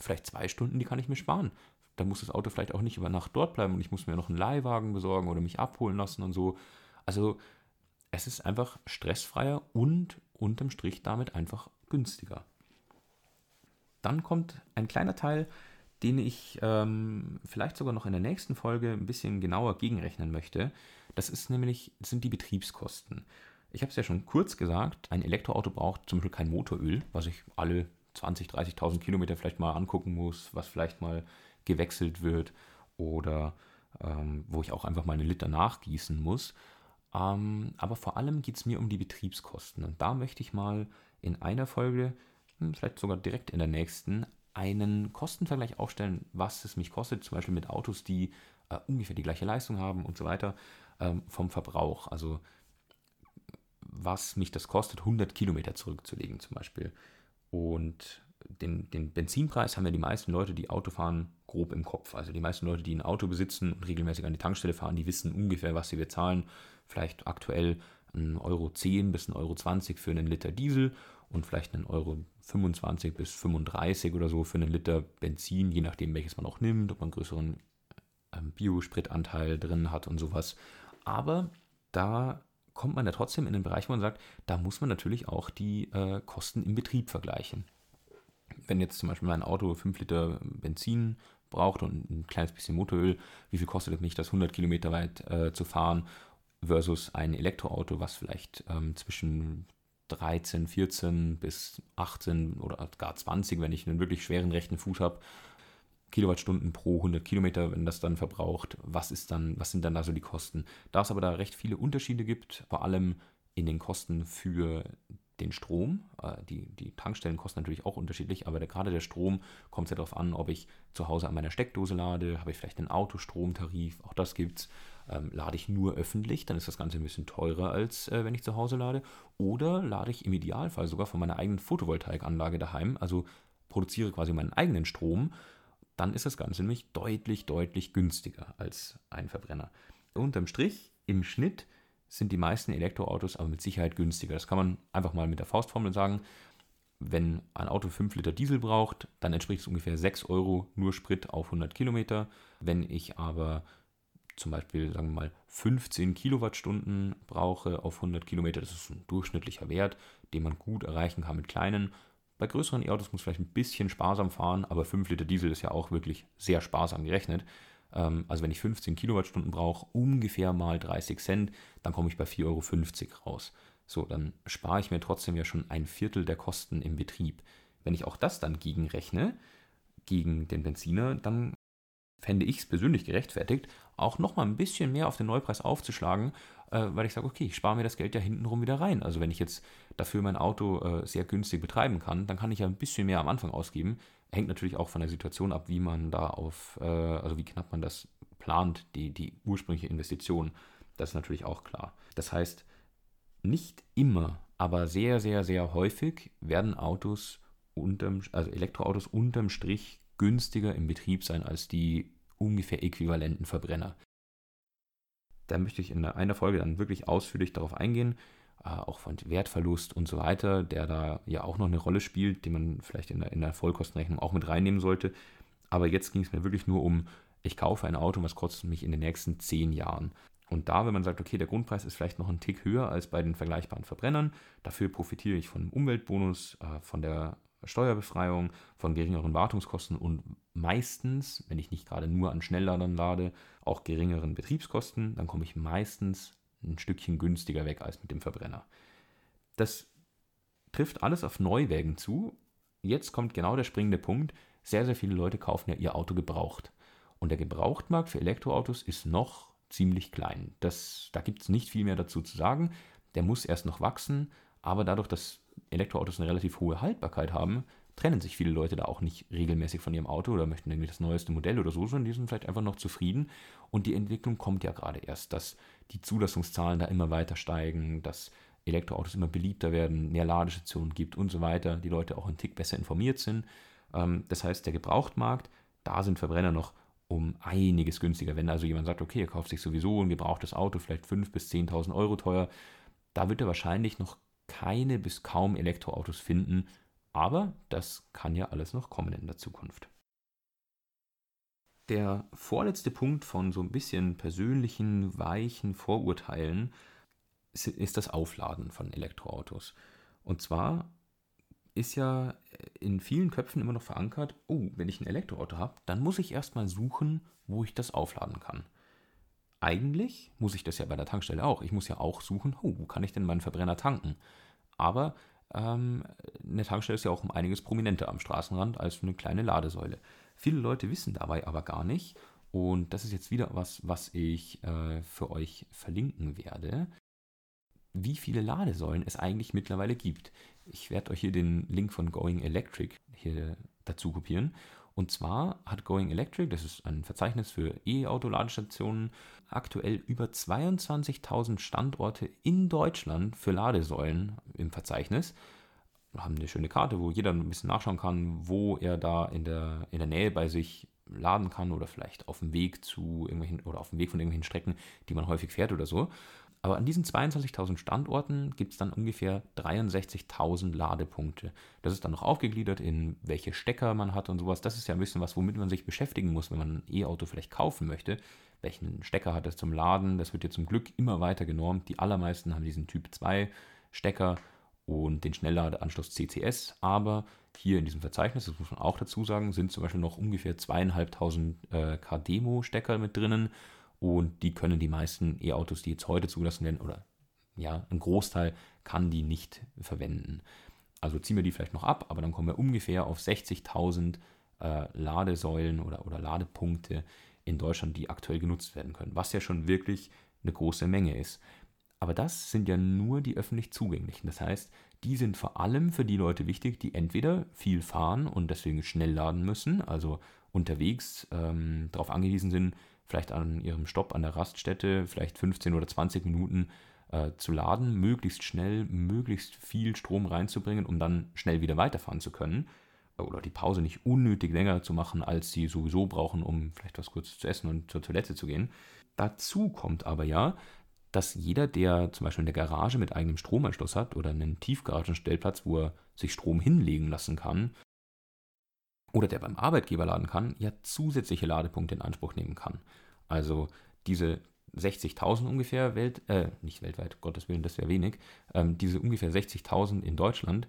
vielleicht zwei Stunden, die kann ich mir sparen. Dann muss das Auto vielleicht auch nicht über Nacht dort bleiben und ich muss mir noch einen Leihwagen besorgen oder mich abholen lassen und so. Also es ist einfach stressfreier und unterm Strich damit einfach günstiger. Dann kommt ein kleiner Teil, den ich ähm, vielleicht sogar noch in der nächsten Folge ein bisschen genauer gegenrechnen möchte. Das ist nämlich, das sind die Betriebskosten. Ich habe es ja schon kurz gesagt, ein Elektroauto braucht zum Beispiel kein Motoröl, was ich alle 20.000, 30.000 Kilometer vielleicht mal angucken muss, was vielleicht mal gewechselt wird oder ähm, wo ich auch einfach mal eine Liter nachgießen muss. Ähm, aber vor allem geht es mir um die Betriebskosten. Und da möchte ich mal in einer Folge, hm, vielleicht sogar direkt in der nächsten, einen Kostenvergleich aufstellen, was es mich kostet, zum Beispiel mit Autos, die äh, ungefähr die gleiche Leistung haben und so weiter, ähm, vom Verbrauch. Also was mich das kostet, 100 Kilometer zurückzulegen zum Beispiel. Und den, den Benzinpreis haben ja die meisten Leute, die Auto fahren, grob im Kopf. Also die meisten Leute, die ein Auto besitzen und regelmäßig an die Tankstelle fahren, die wissen ungefähr, was sie bezahlen. Vielleicht aktuell 1,10 Euro bis 1,20 Euro für einen Liter Diesel und vielleicht 1,25 Euro bis 35 oder so für einen Liter Benzin, je nachdem, welches man auch nimmt, ob man einen größeren ähm, Biospritanteil drin hat und sowas. Aber da kommt man ja trotzdem in den Bereich, wo man sagt, da muss man natürlich auch die äh, Kosten im Betrieb vergleichen. Wenn jetzt zum Beispiel mein Auto 5 Liter Benzin braucht und ein kleines bisschen Motoröl, wie viel kostet es mich, das 100 Kilometer weit äh, zu fahren versus ein Elektroauto, was vielleicht ähm, zwischen 13, 14 bis 18 oder gar 20, wenn ich einen wirklich schweren rechten Fuß habe, Kilowattstunden pro 100 Kilometer, wenn das dann verbraucht, was ist dann, was sind dann da so die Kosten? Da es aber da recht viele Unterschiede gibt, vor allem in den Kosten für den Strom. Äh, die, die Tankstellen kosten natürlich auch unterschiedlich, aber der, gerade der Strom kommt sehr darauf an, ob ich zu Hause an meiner Steckdose lade, habe ich vielleicht einen Autostromtarif, auch das gibt es. Ähm, lade ich nur öffentlich, dann ist das Ganze ein bisschen teurer, als äh, wenn ich zu Hause lade. Oder lade ich im Idealfall sogar von meiner eigenen Photovoltaikanlage daheim, also produziere quasi meinen eigenen Strom, dann ist das Ganze nämlich deutlich, deutlich günstiger als ein Verbrenner. Unterm Strich, im Schnitt, sind die meisten Elektroautos aber mit Sicherheit günstiger. Das kann man einfach mal mit der Faustformel sagen. Wenn ein Auto 5 Liter Diesel braucht, dann entspricht es ungefähr 6 Euro nur Sprit auf 100 Kilometer. Wenn ich aber zum Beispiel, sagen wir mal, 15 Kilowattstunden brauche auf 100 Kilometer, das ist ein durchschnittlicher Wert, den man gut erreichen kann mit kleinen. Bei größeren E-Autos muss man vielleicht ein bisschen sparsam fahren, aber 5 Liter Diesel ist ja auch wirklich sehr sparsam gerechnet. Ähm, also wenn ich 15 Kilowattstunden brauche, ungefähr mal 30 Cent, dann komme ich bei 4,50 Euro raus. So, dann spare ich mir trotzdem ja schon ein Viertel der Kosten im Betrieb. Wenn ich auch das dann gegenrechne, gegen den Benziner, dann fände ich es persönlich gerechtfertigt, auch nochmal ein bisschen mehr auf den Neupreis aufzuschlagen, äh, weil ich sage, okay, ich spare mir das Geld ja hintenrum wieder rein. Also wenn ich jetzt dafür mein Auto äh, sehr günstig betreiben kann, dann kann ich ja ein bisschen mehr am Anfang ausgeben, hängt natürlich auch von der Situation ab, wie man da auf, äh, also wie knapp man das plant, die, die ursprüngliche Investition. Das ist natürlich auch klar. Das heißt, nicht immer, aber sehr, sehr, sehr häufig werden Autos unterm, also Elektroautos unterm Strich günstiger im Betrieb sein als die ungefähr äquivalenten Verbrenner. Da möchte ich in einer Folge dann wirklich ausführlich darauf eingehen, auch von Wertverlust und so weiter, der da ja auch noch eine Rolle spielt, den man vielleicht in der, in der Vollkostenrechnung auch mit reinnehmen sollte. Aber jetzt ging es mir wirklich nur um, ich kaufe ein Auto, was kostet mich in den nächsten zehn Jahren. Und da, wenn man sagt, okay, der Grundpreis ist vielleicht noch ein Tick höher als bei den vergleichbaren Verbrennern, dafür profitiere ich von dem Umweltbonus, äh, von der Steuerbefreiung, von geringeren Wartungskosten und meistens, wenn ich nicht gerade nur an Schnellladern lade, auch geringeren Betriebskosten, dann komme ich meistens ein Stückchen günstiger weg als mit dem Verbrenner. Das trifft alles auf Neuwägen zu. Jetzt kommt genau der springende Punkt. Sehr, sehr viele Leute kaufen ja ihr Auto gebraucht. Und der Gebrauchtmarkt für Elektroautos ist noch ziemlich klein. Das, da gibt es nicht viel mehr dazu zu sagen. Der muss erst noch wachsen, aber dadurch, dass Elektroautos eine relativ hohe Haltbarkeit haben, trennen sich viele Leute da auch nicht regelmäßig von ihrem Auto oder möchten irgendwie das neueste Modell oder so, sondern die sind vielleicht einfach noch zufrieden. Und die Entwicklung kommt ja gerade erst, dass die Zulassungszahlen da immer weiter steigen, dass Elektroautos immer beliebter werden, mehr Ladestationen gibt und so weiter, die Leute auch einen Tick besser informiert sind. Ähm, das heißt, der Gebrauchtmarkt, da sind Verbrenner noch um einiges günstiger. Wenn also jemand sagt, okay, er kauft sich sowieso ein gebrauchtes Auto, vielleicht 5.000 bis 10.000 Euro teuer, da wird er wahrscheinlich noch keine bis kaum Elektroautos finden, aber das kann ja alles noch kommen in der Zukunft. Der vorletzte Punkt von so ein bisschen persönlichen, weichen Vorurteilen ist das Aufladen von Elektroautos. Und zwar ist ja in vielen Köpfen immer noch verankert, oh, wenn ich ein Elektroauto habe, dann muss ich erstmal suchen, wo ich das aufladen kann. Eigentlich muss ich das ja bei der Tankstelle auch. Ich muss ja auch suchen, oh, wo kann ich denn meinen Verbrenner tanken? Aber ähm, eine Tankstelle ist ja auch um einiges prominenter am Straßenrand als eine kleine Ladesäule. Viele Leute wissen dabei aber gar nicht, und das ist jetzt wieder was, was ich äh, für euch verlinken werde, wie viele Ladesäulen es eigentlich mittlerweile gibt. Ich werde euch hier den Link von Going Electric hier dazu kopieren. Und zwar hat Going Electric, das ist ein Verzeichnis für E-Auto-Ladestationen, aktuell über 22.000 Standorte in Deutschland für Ladesäulen im Verzeichnis. Wir haben eine schöne Karte, wo jeder ein bisschen nachschauen kann, wo er da in der, in der Nähe bei sich laden kann oder vielleicht auf dem Weg zu irgendwelchen oder auf dem Weg von irgendwelchen Strecken, die man häufig fährt oder so. Aber an diesen 22.000 Standorten gibt es dann ungefähr 63.000 Ladepunkte. Das ist dann noch aufgegliedert in welche Stecker man hat und sowas. Das ist ja ein bisschen was, womit man sich beschäftigen muss, wenn man ein E-Auto vielleicht kaufen möchte. Welchen Stecker hat es zum Laden? Das wird ja zum Glück immer weiter genormt. Die allermeisten haben diesen Typ 2 Stecker und den Schnellladeanschluss CCS. Aber hier in diesem Verzeichnis, das muss man auch dazu sagen, sind zum Beispiel noch ungefähr zweieinhalbtausend äh, K-Demo-Stecker mit drinnen und die können die meisten E-Autos, die jetzt heute zugelassen werden, oder ja, ein Großteil kann die nicht verwenden. Also ziehen wir die vielleicht noch ab, aber dann kommen wir ungefähr auf 60.000 äh, Ladesäulen oder, oder Ladepunkte in Deutschland, die aktuell genutzt werden können, was ja schon wirklich eine große Menge ist. Aber das sind ja nur die öffentlich zugänglichen. Das heißt, die sind vor allem für die Leute wichtig, die entweder viel fahren und deswegen schnell laden müssen, also unterwegs ähm, darauf angewiesen sind, vielleicht an ihrem Stopp an der Raststätte, vielleicht 15 oder 20 Minuten äh, zu laden, möglichst schnell, möglichst viel Strom reinzubringen, um dann schnell wieder weiterfahren zu können. Oder die Pause nicht unnötig länger zu machen, als sie sowieso brauchen, um vielleicht was kurz zu essen und zur Toilette zu gehen. Dazu kommt aber ja, dass jeder, der zum Beispiel in der Garage mit eigenem Stromanschluss hat oder einen Tiefgaragenstellplatz, wo er sich Strom hinlegen lassen kann, oder der beim Arbeitgeber laden kann, ja zusätzliche Ladepunkte in Anspruch nehmen kann. Also diese 60.000 ungefähr, Welt, äh, nicht weltweit, Gottes Willen, das wäre wenig, ähm, diese ungefähr 60.000 in Deutschland,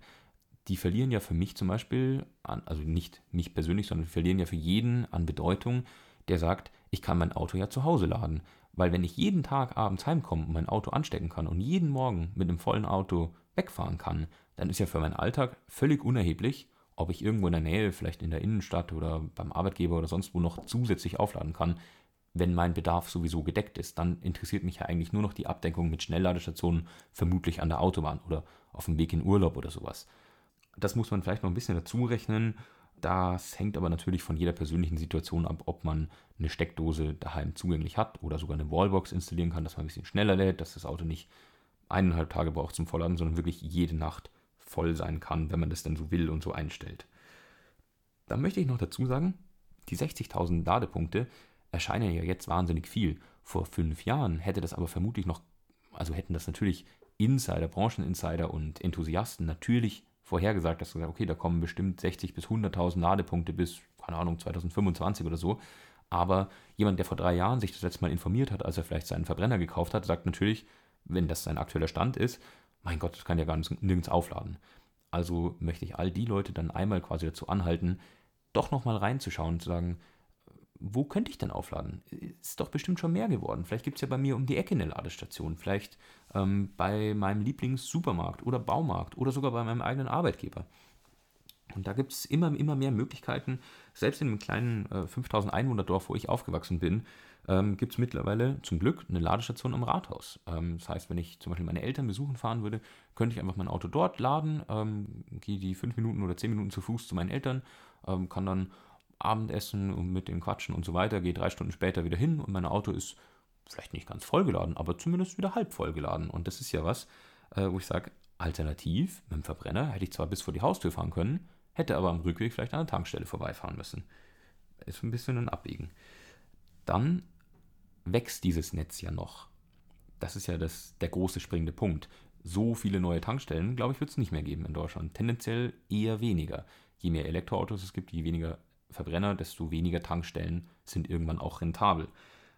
die verlieren ja für mich zum Beispiel, an, also nicht mich persönlich, sondern verlieren ja für jeden an Bedeutung, der sagt, ich kann mein Auto ja zu Hause laden. Weil wenn ich jeden Tag abends heimkomme und mein Auto anstecken kann und jeden Morgen mit einem vollen Auto wegfahren kann, dann ist ja für meinen Alltag völlig unerheblich, ob ich irgendwo in der Nähe, vielleicht in der Innenstadt oder beim Arbeitgeber oder sonst wo noch zusätzlich aufladen kann, wenn mein Bedarf sowieso gedeckt ist. Dann interessiert mich ja eigentlich nur noch die Abdeckung mit Schnellladestationen, vermutlich an der Autobahn oder auf dem Weg in Urlaub oder sowas. Das muss man vielleicht noch ein bisschen dazu rechnen. Das hängt aber natürlich von jeder persönlichen Situation ab, ob man eine Steckdose daheim zugänglich hat oder sogar eine Wallbox installieren kann, dass man ein bisschen schneller lädt, dass das Auto nicht eineinhalb Tage braucht zum Vollladen, sondern wirklich jede Nacht voll sein kann, wenn man das dann so will und so einstellt. Dann möchte ich noch dazu sagen, die 60.000 Ladepunkte erscheinen ja jetzt wahnsinnig viel. Vor fünf Jahren hätte das aber vermutlich noch, also hätten das natürlich Insider, Brancheninsider und Enthusiasten natürlich vorhergesagt, dass sie sagen, okay, da kommen bestimmt 60.000 bis 100.000 Ladepunkte bis, keine Ahnung, 2025 oder so. Aber jemand, der vor drei Jahren sich das letzte Mal informiert hat, als er vielleicht seinen Verbrenner gekauft hat, sagt natürlich, wenn das sein aktueller Stand ist, mein Gott, das kann ja gar nirgends aufladen. Also möchte ich all die Leute dann einmal quasi dazu anhalten, doch nochmal reinzuschauen und zu sagen, wo könnte ich denn aufladen? Ist doch bestimmt schon mehr geworden. Vielleicht gibt es ja bei mir um die Ecke eine Ladestation. Vielleicht ähm, bei meinem Lieblingssupermarkt oder Baumarkt oder sogar bei meinem eigenen Arbeitgeber. Und da gibt es immer, immer mehr Möglichkeiten. Selbst in einem kleinen äh, 5000 Einwohner-Dorf, wo ich aufgewachsen bin, ähm, gibt es mittlerweile zum Glück eine Ladestation am Rathaus. Ähm, das heißt, wenn ich zum Beispiel meine Eltern besuchen fahren würde, könnte ich einfach mein Auto dort laden, ähm, gehe die fünf Minuten oder zehn Minuten zu Fuß zu meinen Eltern, ähm, kann dann Abendessen und mit dem Quatschen und so weiter, gehe drei Stunden später wieder hin und mein Auto ist vielleicht nicht ganz vollgeladen, aber zumindest wieder halb vollgeladen. Und das ist ja was, äh, wo ich sage, alternativ mit dem Verbrenner hätte ich zwar bis vor die Haustür fahren können, hätte aber am Rückweg vielleicht an der Tankstelle vorbeifahren müssen. Ist ein bisschen ein Abwägen. Dann wächst dieses Netz ja noch. Das ist ja das, der große springende Punkt. So viele neue Tankstellen, glaube ich, wird es nicht mehr geben in Deutschland. Tendenziell eher weniger. Je mehr Elektroautos es gibt, je weniger Verbrenner, desto weniger Tankstellen sind irgendwann auch rentabel.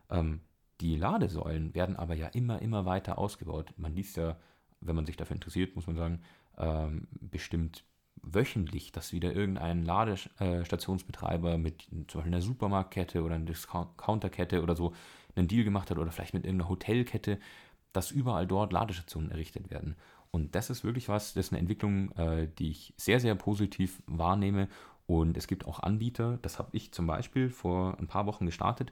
Ähm, die Ladesäulen werden aber ja immer, immer weiter ausgebaut. Man liest ja, wenn man sich dafür interessiert, muss man sagen, ähm, bestimmt wöchentlich, dass wieder irgendein Ladestationsbetreiber mit zum Beispiel einer Supermarktkette oder einer Discounterkette oder so einen Deal gemacht hat oder vielleicht mit irgendeiner Hotelkette, dass überall dort Ladestationen errichtet werden. Und das ist wirklich was, das ist eine Entwicklung, äh, die ich sehr, sehr positiv wahrnehme. Und es gibt auch Anbieter, das habe ich zum Beispiel vor ein paar Wochen gestartet,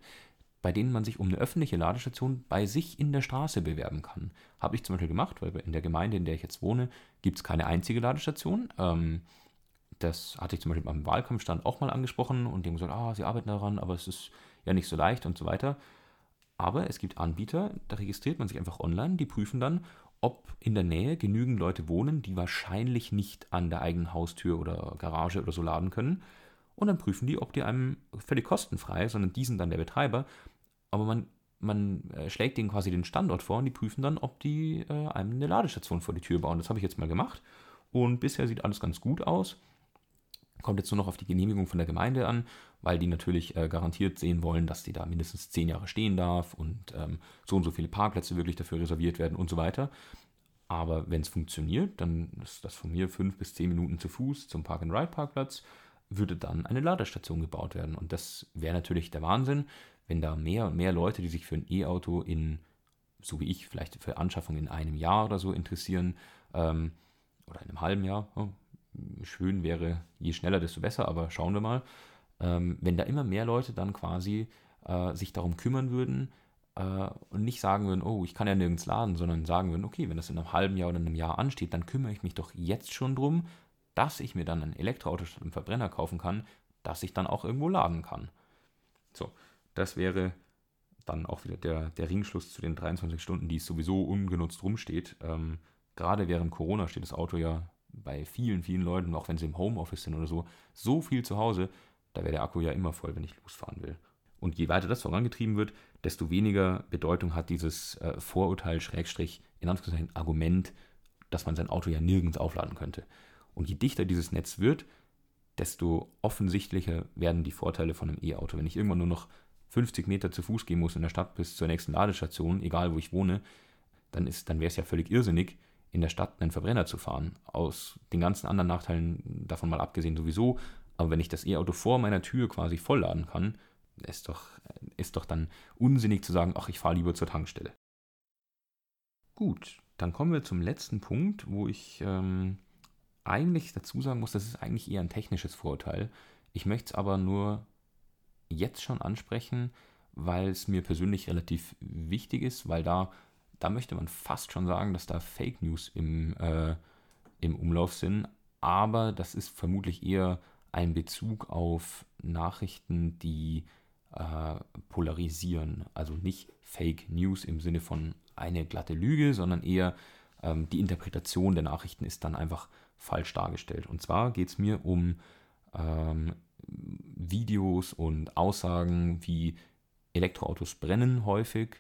bei denen man sich um eine öffentliche Ladestation bei sich in der Straße bewerben kann. Habe ich zum Beispiel gemacht, weil in der Gemeinde, in der ich jetzt wohne, gibt es keine einzige Ladestation. Ähm, das hatte ich zum Beispiel beim Wahlkampfstand auch mal angesprochen und haben gesagt, ah, sie arbeiten daran, aber es ist ja nicht so leicht und so weiter. Aber es gibt Anbieter, da registriert man sich einfach online, die prüfen dann, ob in der Nähe genügend Leute wohnen, die wahrscheinlich nicht an der eigenen Haustür oder Garage oder so laden können. Und dann prüfen die, ob die einem völlig kostenfrei, sondern die sind dann der Betreiber. Aber man, man äh, schlägt denen quasi den Standort vor und die prüfen dann, ob die äh, einem eine Ladestation vor die Tür bauen. Das habe ich jetzt mal gemacht. Und bisher sieht alles ganz gut aus. Kommt jetzt nur noch auf die Genehmigung von der Gemeinde an, weil die natürlich äh, garantiert sehen wollen, dass die da mindestens zehn Jahre stehen darf und ähm, so und so viele Parkplätze wirklich dafür reserviert werden und so weiter. Aber wenn es funktioniert, dann ist das von mir fünf bis zehn Minuten zu Fuß zum Park-and-Ride-Parkplatz, würde dann eine Ladestation gebaut werden. Und das wäre natürlich der Wahnsinn, wenn da mehr und mehr Leute, die sich für ein E-Auto in, so wie ich, vielleicht für Anschaffung in einem Jahr oder so interessieren, ähm, oder in einem halben Jahr, oh, schön wäre, je schneller, desto besser, aber schauen wir mal. Ähm, wenn da immer mehr Leute dann quasi äh, sich darum kümmern würden äh, und nicht sagen würden, oh, ich kann ja nirgends laden, sondern sagen würden, okay, wenn das in einem halben Jahr oder einem Jahr ansteht, dann kümmere ich mich doch jetzt schon drum, dass ich mir dann ein Elektroauto statt einem Verbrenner kaufen kann, dass ich dann auch irgendwo laden kann. So, das wäre dann auch wieder der, der Ringschluss zu den 23 Stunden, die es sowieso ungenutzt rumsteht. Ähm, gerade während Corona steht das Auto ja bei vielen, vielen Leuten, auch wenn sie im Homeoffice sind oder so, so viel zu Hause, da wäre der Akku ja immer voll, wenn ich losfahren will. Und je weiter das vorangetrieben wird, desto weniger Bedeutung hat dieses äh, Vorurteil, Schrägstrich, in Anführungszeichen Argument, dass man sein Auto ja nirgends aufladen könnte. Und je dichter dieses Netz wird, desto offensichtlicher werden die Vorteile von einem E-Auto. Wenn ich irgendwann nur noch 50 Meter zu Fuß gehen muss in der Stadt bis zur nächsten Ladestation, egal wo ich wohne, dann, dann wäre es ja völlig irrsinnig, in der Stadt einen Verbrenner zu fahren. Aus den ganzen anderen Nachteilen davon mal abgesehen sowieso. Aber wenn ich das E-Auto vor meiner Tür quasi vollladen kann, ist doch, ist doch dann unsinnig zu sagen, ach, ich fahre lieber zur Tankstelle. Gut, dann kommen wir zum letzten Punkt, wo ich ähm, eigentlich dazu sagen muss, das ist eigentlich eher ein technisches Vorurteil. Ich möchte es aber nur jetzt schon ansprechen, weil es mir persönlich relativ wichtig ist, weil da da möchte man fast schon sagen, dass da Fake News im, äh, im Umlauf sind. Aber das ist vermutlich eher ein Bezug auf Nachrichten, die äh, polarisieren. Also nicht Fake News im Sinne von eine glatte Lüge, sondern eher ähm, die Interpretation der Nachrichten ist dann einfach falsch dargestellt. Und zwar geht es mir um ähm, Videos und Aussagen wie Elektroautos brennen häufig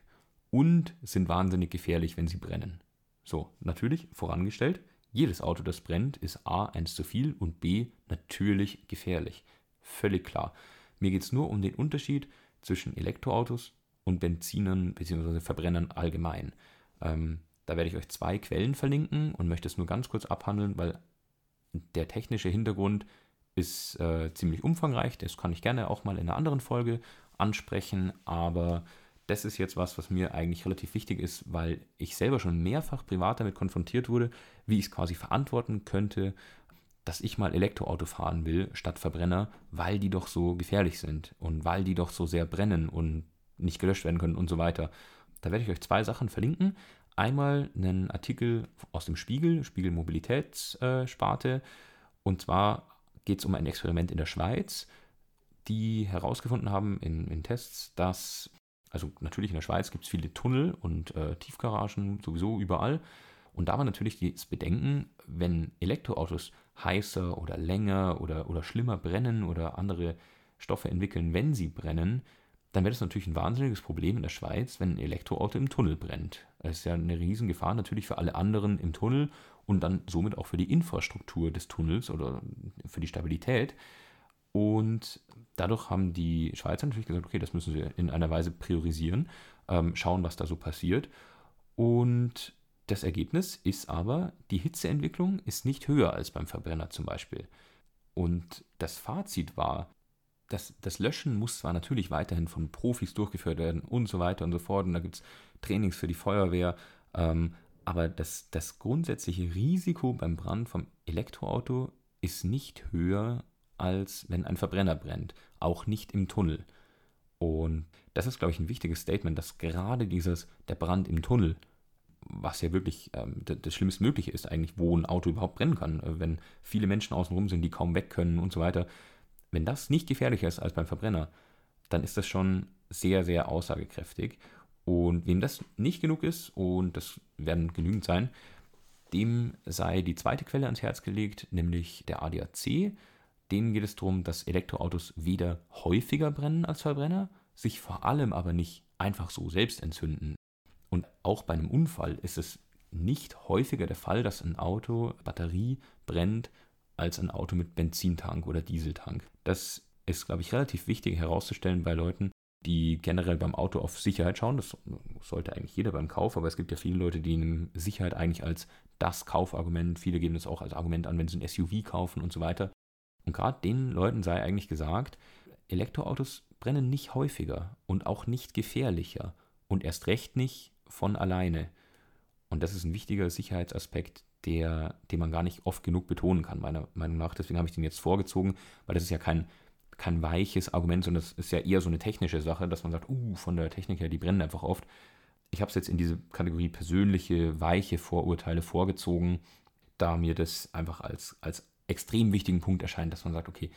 und sind wahnsinnig gefährlich, wenn sie brennen. So, natürlich vorangestellt, jedes Auto, das brennt, ist A, eins zu viel und B, natürlich gefährlich. Völlig klar. Mir geht es nur um den Unterschied zwischen Elektroautos und Benzinern bzw. Verbrennern allgemein. Ähm, da werde ich euch zwei Quellen verlinken und möchte es nur ganz kurz abhandeln, weil der technische Hintergrund ist äh, ziemlich umfangreich. Das kann ich gerne auch mal in einer anderen Folge ansprechen, aber das ist jetzt was, was mir eigentlich relativ wichtig ist, weil ich selber schon mehrfach privat damit konfrontiert wurde, wie ich es quasi verantworten könnte, dass ich mal Elektroauto fahren will statt Verbrenner, weil die doch so gefährlich sind und weil die doch so sehr brennen und nicht gelöscht werden können und so weiter. Da werde ich euch zwei Sachen verlinken. Einmal einen Artikel aus dem Spiegel, Spiegel Mobilitätssparte. Und zwar geht es um ein Experiment in der Schweiz, die herausgefunden haben in, in Tests, dass also natürlich in der Schweiz gibt es viele Tunnel und äh, Tiefgaragen sowieso überall. Und da war natürlich das Bedenken, wenn Elektroautos heißer oder länger oder, oder schlimmer brennen oder andere Stoffe entwickeln, wenn sie brennen, dann wäre das natürlich ein wahnsinniges Problem in der Schweiz, wenn ein Elektroauto im Tunnel brennt. Das ist ja eine Riesengefahr natürlich für alle anderen im Tunnel und dann somit auch für die Infrastruktur des Tunnels oder für die Stabilität. Und dadurch haben die Schweizer natürlich gesagt, okay, das müssen sie in einer Weise priorisieren, ähm, schauen, was da so passiert. Und das Ergebnis ist aber, die Hitzeentwicklung ist nicht höher als beim Verbrenner zum Beispiel. Und das Fazit war, das, das Löschen muss zwar natürlich weiterhin von Profis durchgeführt werden und so weiter und so fort. Und da gibt es Trainings für die Feuerwehr. Ähm, aber das, das grundsätzliche Risiko beim Brand vom Elektroauto ist nicht höher, als wenn ein Verbrenner brennt. Auch nicht im Tunnel. Und das ist, glaube ich, ein wichtiges Statement, dass gerade dieses, der Brand im Tunnel, was ja wirklich ähm, das, Schlimmste Mögliche ist, eigentlich, wo ein Auto überhaupt brennen kann, äh, wenn viele Menschen außenrum sind, die kaum weg können und so weiter, wenn das nicht gefährlicher ist als beim Verbrenner, dann ist das schon sehr, sehr aussagekräftig. Und wem das nicht genug ist, und das werden genügend sein, dem sei die zweite Quelle ans Herz gelegt, nämlich der ADAC. Denen geht es darum, dass Elektroautos weder häufiger brennen als Verbrenner, sich vor allem aber nicht einfach so selbst entzünden. Und auch bei einem Unfall ist es nicht häufiger der Fall, dass ein Auto Batterie brennt als ein Auto mit Benzintank oder Dieseltank. Das ist, glaube ich, relativ wichtig herauszustellen bei Leuten, die generell beim Auto auf Sicherheit schauen. Das sollte eigentlich jeder beim Kauf, aber es gibt ja viele Leute, die nehmen Sicherheit eigentlich als das Kaufargument. Viele geben das auch als Argument an, wenn sie ein SUV kaufen und so weiter. Und gerade den Leuten sei eigentlich gesagt, Elektroautos brennen nicht häufiger und auch nicht gefährlicher und erst recht nicht von alleine. Und das ist ein wichtiger Sicherheitsaspekt, der, den man gar nicht oft genug betonen kann, meiner Meinung nach. Deswegen habe ich den jetzt vorgezogen, weil das ist ja kein, kein weiches Argument, sondern das ist ja eher so eine technische Sache, dass man sagt, uh, von der Technik her, die brennen einfach oft. Ich habe es jetzt in diese Kategorie persönliche, weiche Vorurteile vorgezogen, da mir das einfach als, als extrem wichtigen Punkt erscheint, dass man sagt, okay,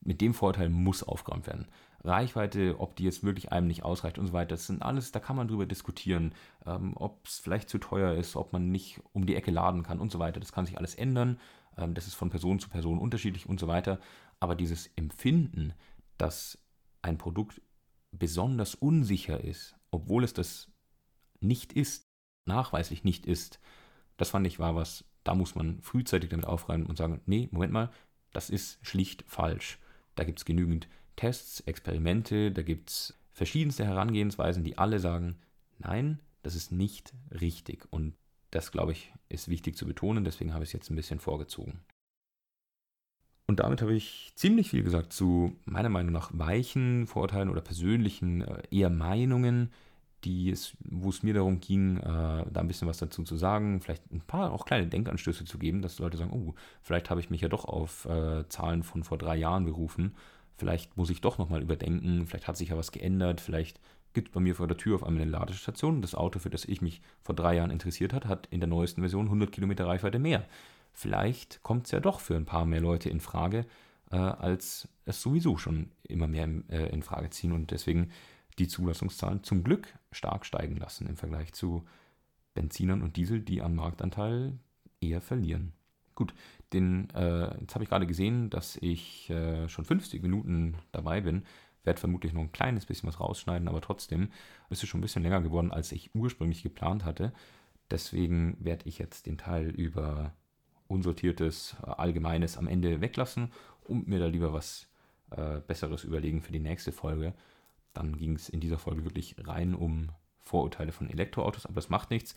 mit dem Vorteil muss aufgeräumt werden. Reichweite, ob die jetzt wirklich einem nicht ausreicht und so weiter, das sind alles, da kann man drüber diskutieren, ähm, ob es vielleicht zu teuer ist, ob man nicht um die Ecke laden kann und so weiter. Das kann sich alles ändern. Ähm, das ist von Person zu Person unterschiedlich und so weiter. Aber dieses Empfinden, dass ein Produkt besonders unsicher ist, obwohl es das nicht ist, nachweislich nicht ist, das fand ich war was, da muss man frühzeitig damit aufräumen und sagen, nee, Moment mal, das ist schlicht falsch. Da gibt es genügend Tests, Experimente, da gibt es verschiedenste Herangehensweisen, die alle sagen, nein, das ist nicht richtig. Und das, glaube ich, ist wichtig zu betonen, deswegen habe ich es jetzt ein bisschen vorgezogen. Und damit habe ich ziemlich viel gesagt zu meiner Meinung nach weichen Vorurteilen oder persönlichen äh, eher Meinungen, die es, wo es mir darum ging, äh, da ein bisschen was dazu zu sagen, vielleicht ein paar auch kleine Denkanstöße zu geben, dass Leute sagen, oh, vielleicht habe ich mich ja doch auf äh, Zahlen von vor drei Jahren berufen vielleicht muss ich doch nochmal überdenken, vielleicht hat sich ja was geändert, vielleicht gibt es bei mir vor der Tür auf einmal eine Ladestation. Das Auto, für das ich mich vor drei Jahren interessiert hat, hat in der neuesten Version 100 Kilometer Reichweite mehr. Vielleicht kommt es ja doch für ein paar mehr Leute in Frage, äh, als es sowieso schon immer mehr äh, in Frage ziehen und deswegen die Zulassungszahlen zum Glück stark steigen lassen im Vergleich zu Benzinern und Diesel, die an Marktanteil eher verlieren. Gut, den, äh, jetzt habe ich gerade gesehen, dass ich äh, schon 50 Minuten dabei bin. Werde vermutlich noch ein kleines bisschen was rausschneiden, aber trotzdem ist es schon ein bisschen länger geworden, als ich ursprünglich geplant hatte. Deswegen werde ich jetzt den Teil über unsortiertes, allgemeines am Ende weglassen und mir da lieber was äh, Besseres überlegen für die nächste Folge. Dann ging es in dieser Folge wirklich rein um Vorurteile von Elektroautos, aber das macht nichts.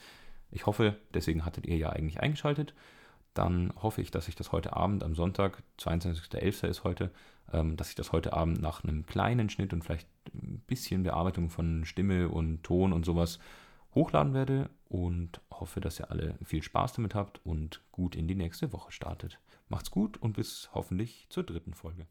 Ich hoffe, deswegen hattet ihr ja eigentlich eingeschaltet dann hoffe ich, dass ich das heute Abend am Sonntag, 22.11. ist heute, ähm, dass ich das heute Abend nach einem kleinen Schnitt und vielleicht ein bisschen Bearbeitung von Stimme und Ton und sowas hochladen werde und hoffe, dass ihr alle viel Spaß damit habt und gut in die nächste Woche startet. Macht's gut und bis hoffentlich zur dritten Folge.